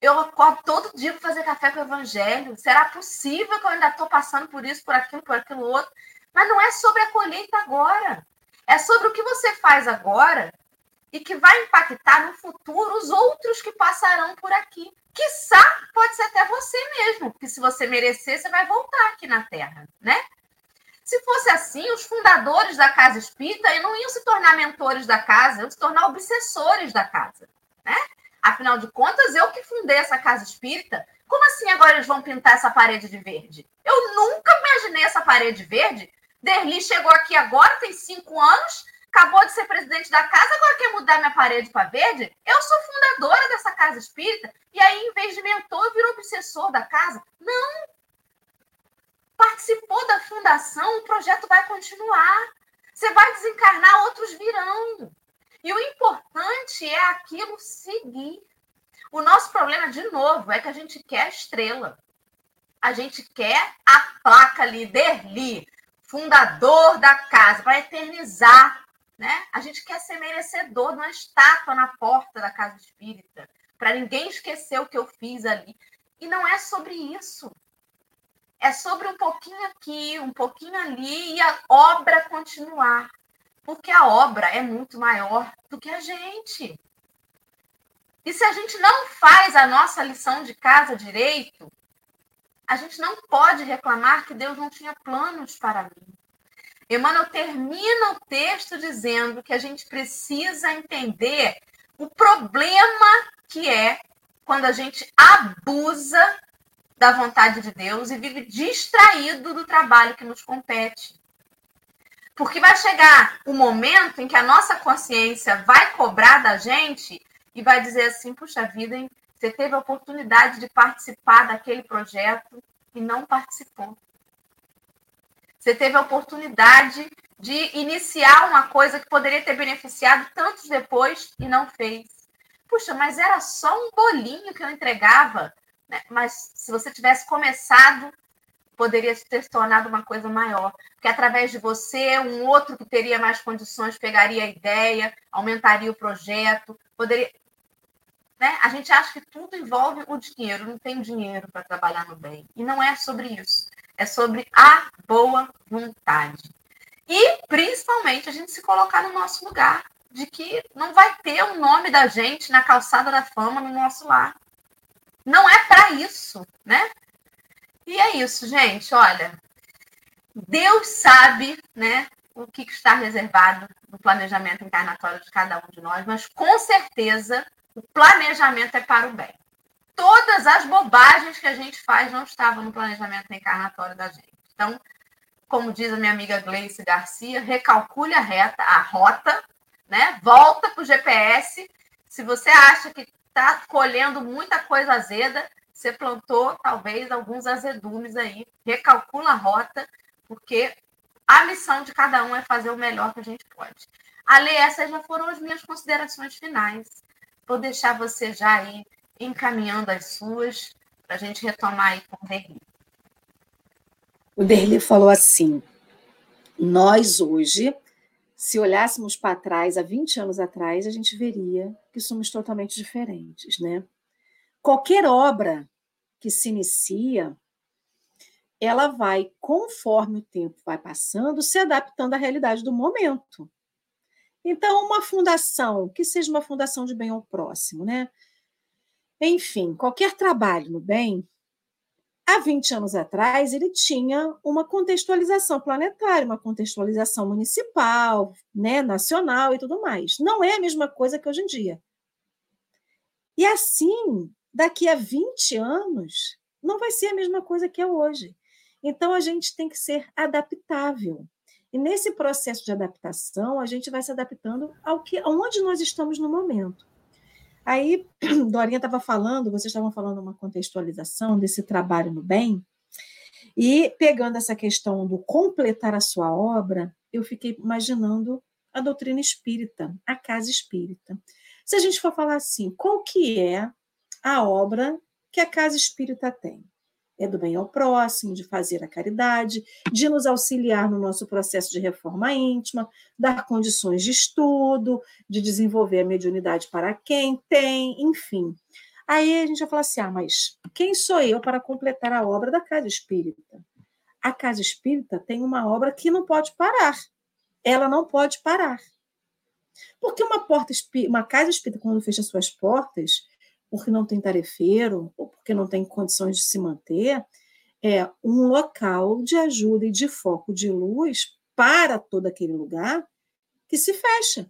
eu acordo todo dia para fazer café com o evangelho. Será possível que eu ainda estou passando por isso, por aquilo, por aquilo outro? Mas não é sobre a colheita agora. É sobre o que você faz agora e que vai impactar no futuro os outros que passarão por aqui. Quiçá, pode ser até você mesmo, porque se você merecer, você vai voltar aqui na Terra, né? Se fosse assim, os fundadores da casa espírita não iam se tornar mentores da casa, iam se tornar obsessores da casa, né? Afinal de contas, eu que fundei essa casa espírita. Como assim agora eles vão pintar essa parede de verde? Eu nunca imaginei essa parede verde. Derli chegou aqui agora, tem cinco anos, acabou de ser presidente da casa, agora quer mudar minha parede para verde? Eu sou fundadora dessa casa espírita. E aí, em vez de mentor, virou obsessor da casa? Não! Participou da fundação, o projeto vai continuar. Você vai desencarnar, outros virão. E o importante é aquilo seguir. O nosso problema, de novo, é que a gente quer a estrela. A gente quer a placa ali, Derli, fundador da casa, para eternizar. Né? A gente quer ser merecedor de uma estátua na porta da casa espírita, para ninguém esquecer o que eu fiz ali. E não é sobre isso. É sobre um pouquinho aqui, um pouquinho ali e a obra continuar porque a obra é muito maior do que a gente. E se a gente não faz a nossa lição de casa direito, a gente não pode reclamar que Deus não tinha planos para mim. Emmanuel termina o texto dizendo que a gente precisa entender o problema que é quando a gente abusa da vontade de Deus e vive distraído do trabalho que nos compete. Porque vai chegar o um momento em que a nossa consciência vai cobrar da gente e vai dizer assim: puxa vida, hein? você teve a oportunidade de participar daquele projeto e não participou. Você teve a oportunidade de iniciar uma coisa que poderia ter beneficiado tantos depois e não fez. Puxa, mas era só um bolinho que eu entregava. Né? Mas se você tivesse começado poderia ter se tornado uma coisa maior. Porque através de você, um outro que teria mais condições pegaria a ideia, aumentaria o projeto, poderia. Né? A gente acha que tudo envolve o dinheiro, não tem dinheiro para trabalhar no bem. E não é sobre isso. É sobre a boa vontade. E, principalmente, a gente se colocar no nosso lugar, de que não vai ter o nome da gente na calçada da fama no nosso lar. Não é para isso, né? E é isso, gente. Olha, Deus sabe, né, o que está reservado no planejamento encarnatório de cada um de nós, mas com certeza o planejamento é para o bem. todas as bobagens que a gente faz não estavam no planejamento reencarnatório da gente. Então, como diz a minha amiga Gleice Garcia, recalcule a, reta, a rota, né? volta para o GPS. Se você acha que está colhendo muita coisa azeda, você plantou talvez alguns azedumes aí. Recalcula a rota, porque a missão de cada um é fazer o melhor que a gente pode. Ale, essas já foram as minhas considerações finais. Vou deixar você já aí encaminhando as suas para a gente retomar aí com o Derli. O Derli falou assim: nós hoje, se olhássemos para trás, há 20 anos atrás, a gente veria que somos totalmente diferentes, né? Qualquer obra que se inicia, ela vai, conforme o tempo vai passando, se adaptando à realidade do momento. Então, uma fundação, que seja uma fundação de bem ao próximo, né? Enfim, qualquer trabalho no bem, há 20 anos atrás, ele tinha uma contextualização planetária, uma contextualização municipal, né, nacional e tudo mais. Não é a mesma coisa que hoje em dia. E assim, daqui a 20 anos, não vai ser a mesma coisa que é hoje. Então, a gente tem que ser adaptável. E nesse processo de adaptação, a gente vai se adaptando ao que, aonde nós estamos no momento. Aí, Dorinha estava falando, vocês estavam falando uma contextualização desse trabalho no bem, e pegando essa questão do completar a sua obra, eu fiquei imaginando a doutrina espírita, a casa espírita. Se a gente for falar assim, qual que é a obra que a casa espírita tem? É do bem ao próximo, de fazer a caridade, de nos auxiliar no nosso processo de reforma íntima, dar condições de estudo, de desenvolver a mediunidade para quem tem, enfim. Aí a gente vai falar assim: ah, mas quem sou eu para completar a obra da casa espírita? A casa espírita tem uma obra que não pode parar. Ela não pode parar. Porque uma porta, uma casa espírita, quando fecha suas portas, porque não tem tarefeiro ou porque não tem condições de se manter, é um local de ajuda e de foco de luz para todo aquele lugar que se fecha.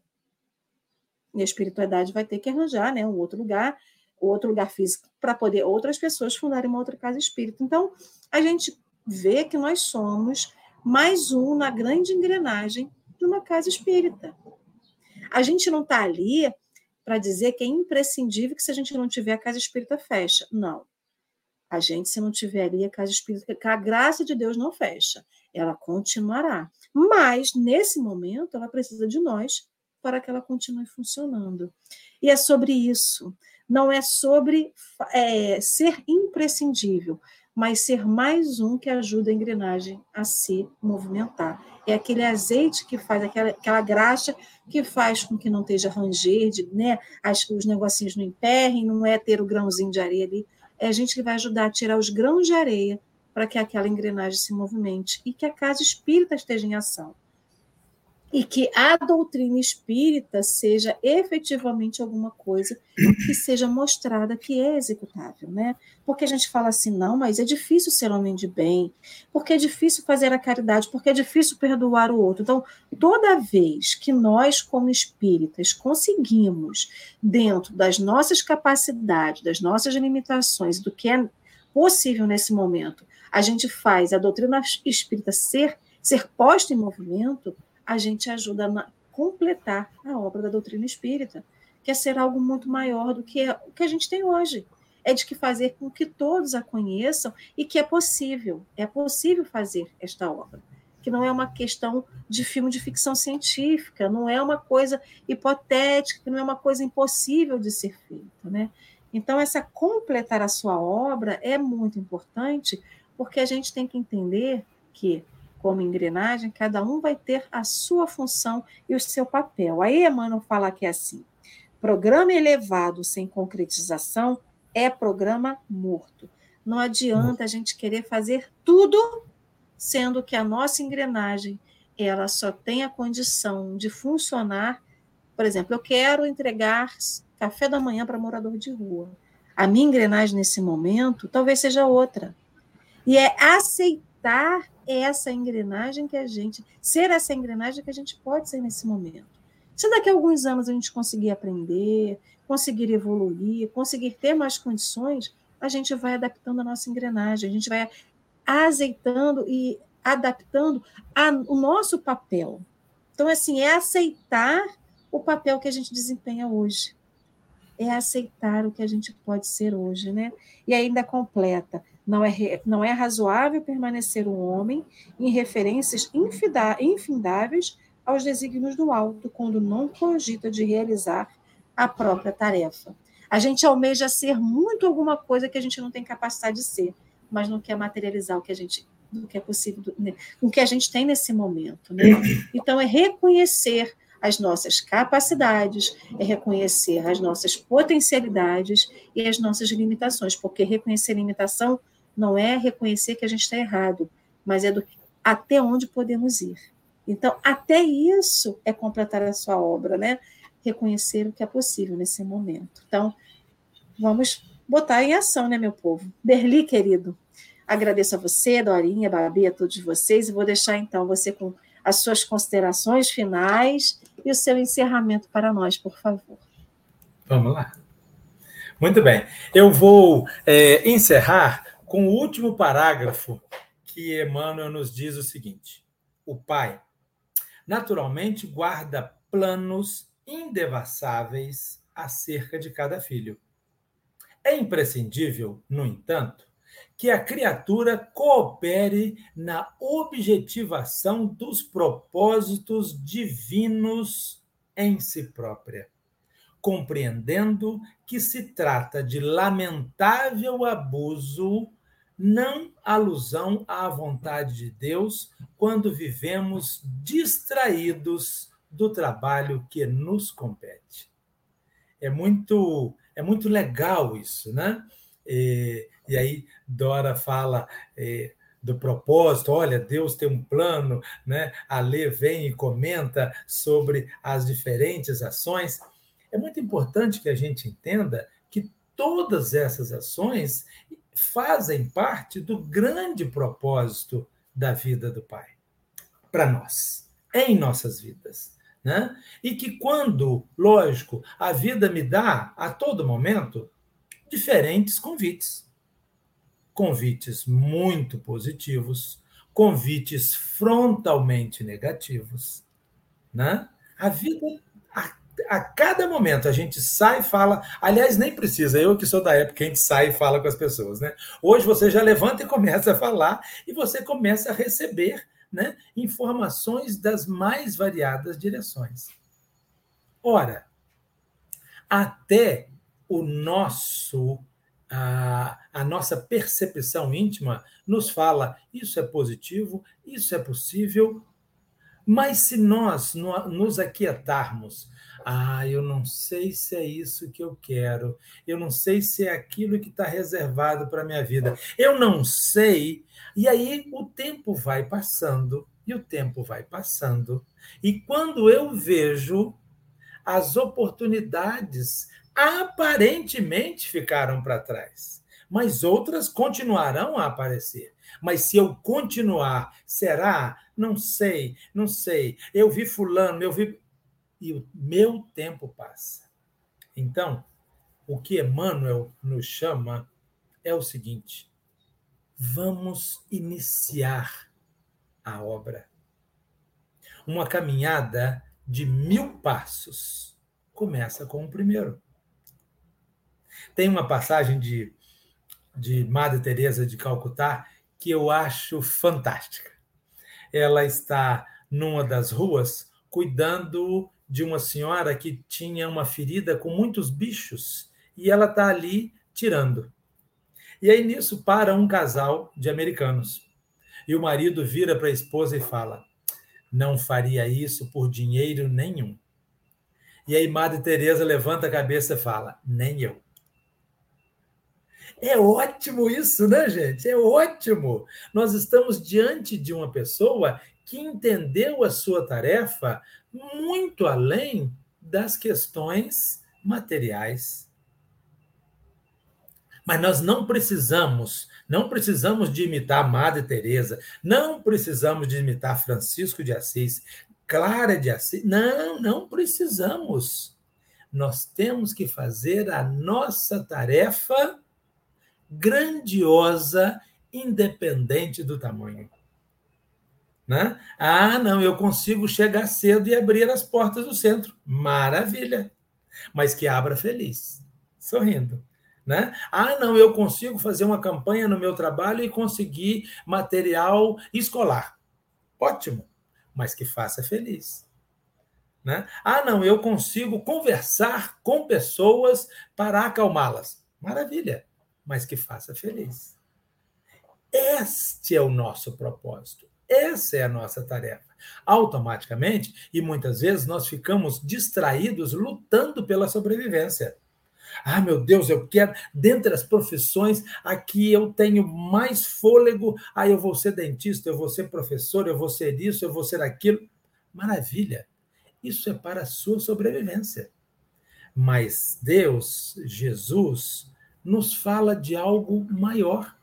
E a espiritualidade vai ter que arranjar né, um outro lugar, outro lugar físico, para poder outras pessoas fundarem uma outra casa espírita. Então, a gente vê que nós somos mais um na grande engrenagem de uma casa espírita. A gente não está ali para dizer que é imprescindível que se a gente não tiver a casa espírita fecha. Não. A gente, se não tiver ali a casa espírita, a graça de Deus não fecha, ela continuará. Mas, nesse momento, ela precisa de nós para que ela continue funcionando. E é sobre isso. Não é sobre é, ser imprescindível, mas ser mais um que ajuda a engrenagem a se movimentar. É aquele azeite que faz, aquela, aquela graxa que faz com que não esteja ranger, de, né, as, os negocinhos não emperrem, não é ter o grãozinho de areia ali. É a gente que vai ajudar a tirar os grãos de areia para que aquela engrenagem se movimente e que a casa espírita esteja em ação e que a doutrina espírita seja efetivamente alguma coisa que seja mostrada que é executável, né? Porque a gente fala assim, não, mas é difícil ser homem de bem, porque é difícil fazer a caridade, porque é difícil perdoar o outro. Então, toda vez que nós, como espíritas, conseguimos, dentro das nossas capacidades, das nossas limitações, do que é possível nesse momento, a gente faz a doutrina espírita ser, ser posta em movimento, a gente ajuda a completar a obra da doutrina espírita, que é ser algo muito maior do que o que a gente tem hoje. É de que fazer com que todos a conheçam e que é possível, é possível fazer esta obra. Que não é uma questão de filme de ficção científica, não é uma coisa hipotética, não é uma coisa impossível de ser feita. Né? Então, essa completar a sua obra é muito importante, porque a gente tem que entender que como engrenagem, cada um vai ter a sua função e o seu papel. Aí Emmanuel fala que é assim: programa elevado sem concretização é programa morto. Não adianta a gente querer fazer tudo, sendo que a nossa engrenagem ela só tem a condição de funcionar. Por exemplo, eu quero entregar café da manhã para morador de rua. A minha engrenagem nesse momento talvez seja outra. E é aceitar essa engrenagem que a gente, ser essa engrenagem que a gente pode ser nesse momento. Se daqui a alguns anos a gente conseguir aprender, conseguir evoluir, conseguir ter mais condições, a gente vai adaptando a nossa engrenagem, a gente vai azeitando e adaptando a, o nosso papel. Então, assim, é aceitar o papel que a gente desempenha hoje. É aceitar o que a gente pode ser hoje, né? E ainda completa. Não é, não é razoável permanecer um homem em referências infindáveis aos desígnios do alto, quando não cogita de realizar a própria tarefa. A gente almeja ser muito alguma coisa que a gente não tem capacidade de ser, mas não quer materializar o que a gente o que é possível, né? o que a gente tem nesse momento. Né? Então, é reconhecer as nossas capacidades, é reconhecer as nossas potencialidades e as nossas limitações, porque reconhecer limitação não é reconhecer que a gente está errado, mas é do até onde podemos ir. Então, até isso é completar a sua obra, né? Reconhecer o que é possível nesse momento. Então, vamos botar em ação, né, meu povo? Derli, querido, agradeço a você, Dorinha, Babi, a todos vocês, e vou deixar então você com as suas considerações finais e o seu encerramento para nós, por favor. Vamos lá. Muito bem. Eu vou é, encerrar com o último parágrafo que Emmanuel nos diz o seguinte: o pai naturalmente guarda planos indevassáveis acerca de cada filho. É imprescindível, no entanto, que a criatura coopere na objetivação dos propósitos divinos em si própria, compreendendo que se trata de lamentável abuso não alusão à vontade de Deus quando vivemos distraídos do trabalho que nos compete. É muito é muito legal isso, né? E, e aí Dora fala é, do propósito, olha, Deus tem um plano, né? A Lê vem e comenta sobre as diferentes ações. É muito importante que a gente entenda que todas essas ações fazem parte do grande propósito da vida do Pai para nós, em nossas vidas. Né? E que quando, lógico, a vida me dá a todo momento diferentes convites. Convites muito positivos, convites frontalmente negativos. Né? A vida a cada momento a gente sai e fala. Aliás, nem precisa, eu que sou da época que a gente sai e fala com as pessoas, né? Hoje você já levanta e começa a falar e você começa a receber né, informações das mais variadas direções. Ora, até o nosso a, a nossa percepção íntima nos fala isso é positivo, isso é possível, mas se nós nos aquietarmos ah, eu não sei se é isso que eu quero. Eu não sei se é aquilo que está reservado para a minha vida. Eu não sei. E aí o tempo vai passando, e o tempo vai passando. E quando eu vejo as oportunidades aparentemente ficaram para trás, mas outras continuarão a aparecer. Mas se eu continuar, será? Não sei, não sei. Eu vi fulano, eu vi e o meu tempo passa. Então, o que Emmanuel nos chama é o seguinte: vamos iniciar a obra. Uma caminhada de mil passos começa com o primeiro. Tem uma passagem de, de Madre Teresa de Calcutá que eu acho fantástica. Ela está numa das ruas cuidando de uma senhora que tinha uma ferida com muitos bichos e ela está ali tirando. E aí nisso para um casal de americanos. E o marido vira para a esposa e fala: Não faria isso por dinheiro nenhum. E aí Madre Teresa levanta a cabeça e fala: Nem eu. É ótimo isso, né, gente? É ótimo. Nós estamos diante de uma pessoa que entendeu a sua tarefa muito além das questões materiais. Mas nós não precisamos, não precisamos de imitar Madre Teresa, não precisamos de imitar Francisco de Assis. Clara de Assis. Não, não precisamos. Nós temos que fazer a nossa tarefa grandiosa, independente do tamanho. Né? Ah, não, eu consigo chegar cedo e abrir as portas do centro. Maravilha. Mas que abra feliz, sorrindo. Né? Ah, não, eu consigo fazer uma campanha no meu trabalho e conseguir material escolar. Ótimo, mas que faça feliz. Né? Ah, não, eu consigo conversar com pessoas para acalmá-las. Maravilha, mas que faça feliz. Este é o nosso propósito. Essa é a nossa tarefa. Automaticamente, e muitas vezes nós ficamos distraídos lutando pela sobrevivência. Ah, meu Deus, eu quero, dentre as profissões, aqui eu tenho mais fôlego. Ah, eu vou ser dentista, eu vou ser professor, eu vou ser isso, eu vou ser aquilo. Maravilha. Isso é para a sua sobrevivência. Mas Deus, Jesus, nos fala de algo maior.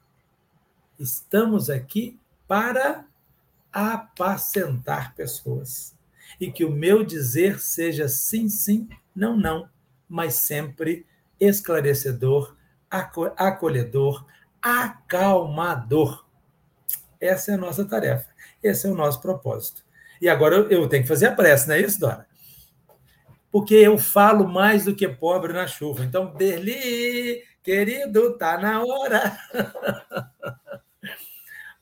Estamos aqui para apacentar pessoas. E que o meu dizer seja sim, sim, não, não, mas sempre esclarecedor, acolhedor, acalmador. Essa é a nossa tarefa, esse é o nosso propósito. E agora eu, tenho que fazer a prece, não é isso, Dora? Porque eu falo mais do que pobre na chuva. Então, Derli, querido, tá na hora.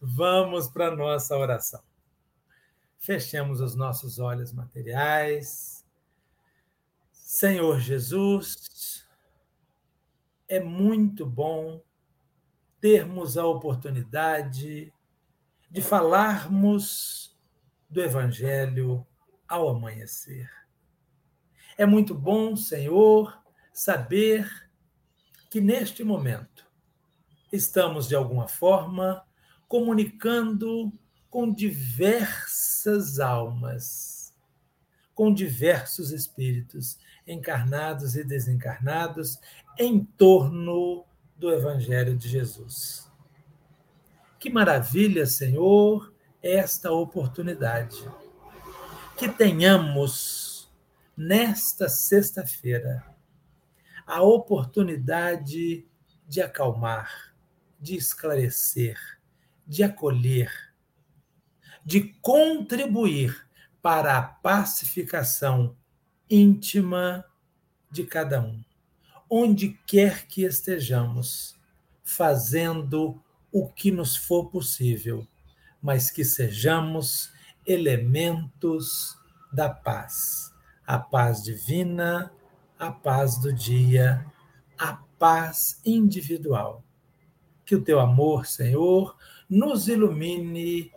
Vamos para a nossa oração. Fechemos os nossos olhos materiais. Senhor Jesus, é muito bom termos a oportunidade de falarmos do Evangelho ao amanhecer. É muito bom, Senhor, saber que neste momento estamos, de alguma forma, comunicando com diversas almas, com diversos espíritos, encarnados e desencarnados, em torno do Evangelho de Jesus. Que maravilha, Senhor, esta oportunidade. Que tenhamos, nesta sexta-feira, a oportunidade de acalmar, de esclarecer, de acolher, de contribuir para a pacificação íntima de cada um, onde quer que estejamos, fazendo o que nos for possível, mas que sejamos elementos da paz, a paz divina, a paz do dia, a paz individual. Que o teu amor, Senhor, nos ilumine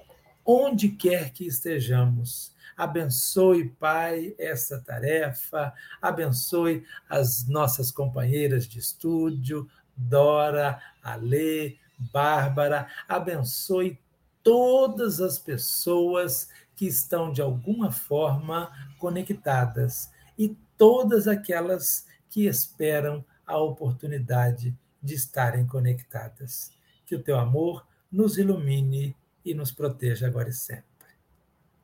onde quer que estejamos. Abençoe, Pai, essa tarefa, abençoe as nossas companheiras de estúdio, Dora, Alê, Bárbara, abençoe todas as pessoas que estão de alguma forma conectadas e todas aquelas que esperam a oportunidade de estarem conectadas. Que o teu amor nos ilumine e nos proteja agora e sempre.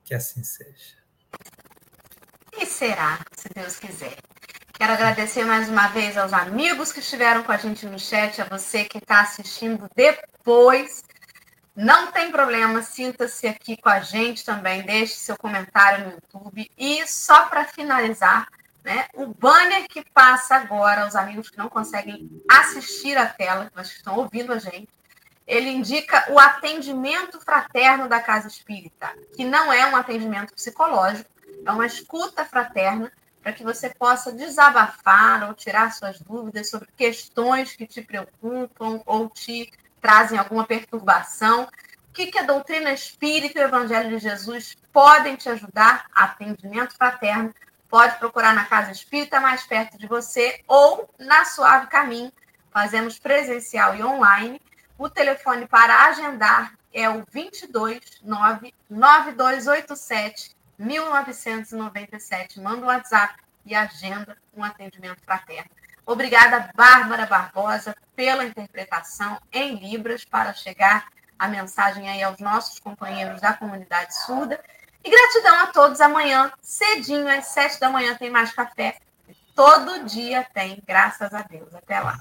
Que assim seja. E será, se Deus quiser. Quero agradecer mais uma vez aos amigos que estiveram com a gente no chat, a você que está assistindo depois. Não tem problema, sinta-se aqui com a gente também, deixe seu comentário no YouTube. E só para finalizar, né, o banner que passa agora aos amigos que não conseguem assistir a tela, mas que estão ouvindo a gente, ele indica o atendimento fraterno da Casa Espírita, que não é um atendimento psicológico, é uma escuta fraterna para que você possa desabafar ou tirar suas dúvidas sobre questões que te preocupam ou te trazem alguma perturbação. O que, que a doutrina espírita e o Evangelho de Jesus podem te ajudar? Atendimento fraterno. Pode procurar na Casa Espírita mais perto de você ou na Suave Caminho. Fazemos presencial e online o telefone para agendar é o 22 9287 1997. Manda um WhatsApp e agenda um atendimento fraterno. Obrigada, Bárbara Barbosa, pela interpretação em Libras para chegar a mensagem aí aos nossos companheiros da comunidade surda. E gratidão a todos. Amanhã, cedinho, às sete da manhã, tem mais café. Todo dia tem, graças a Deus. Até lá.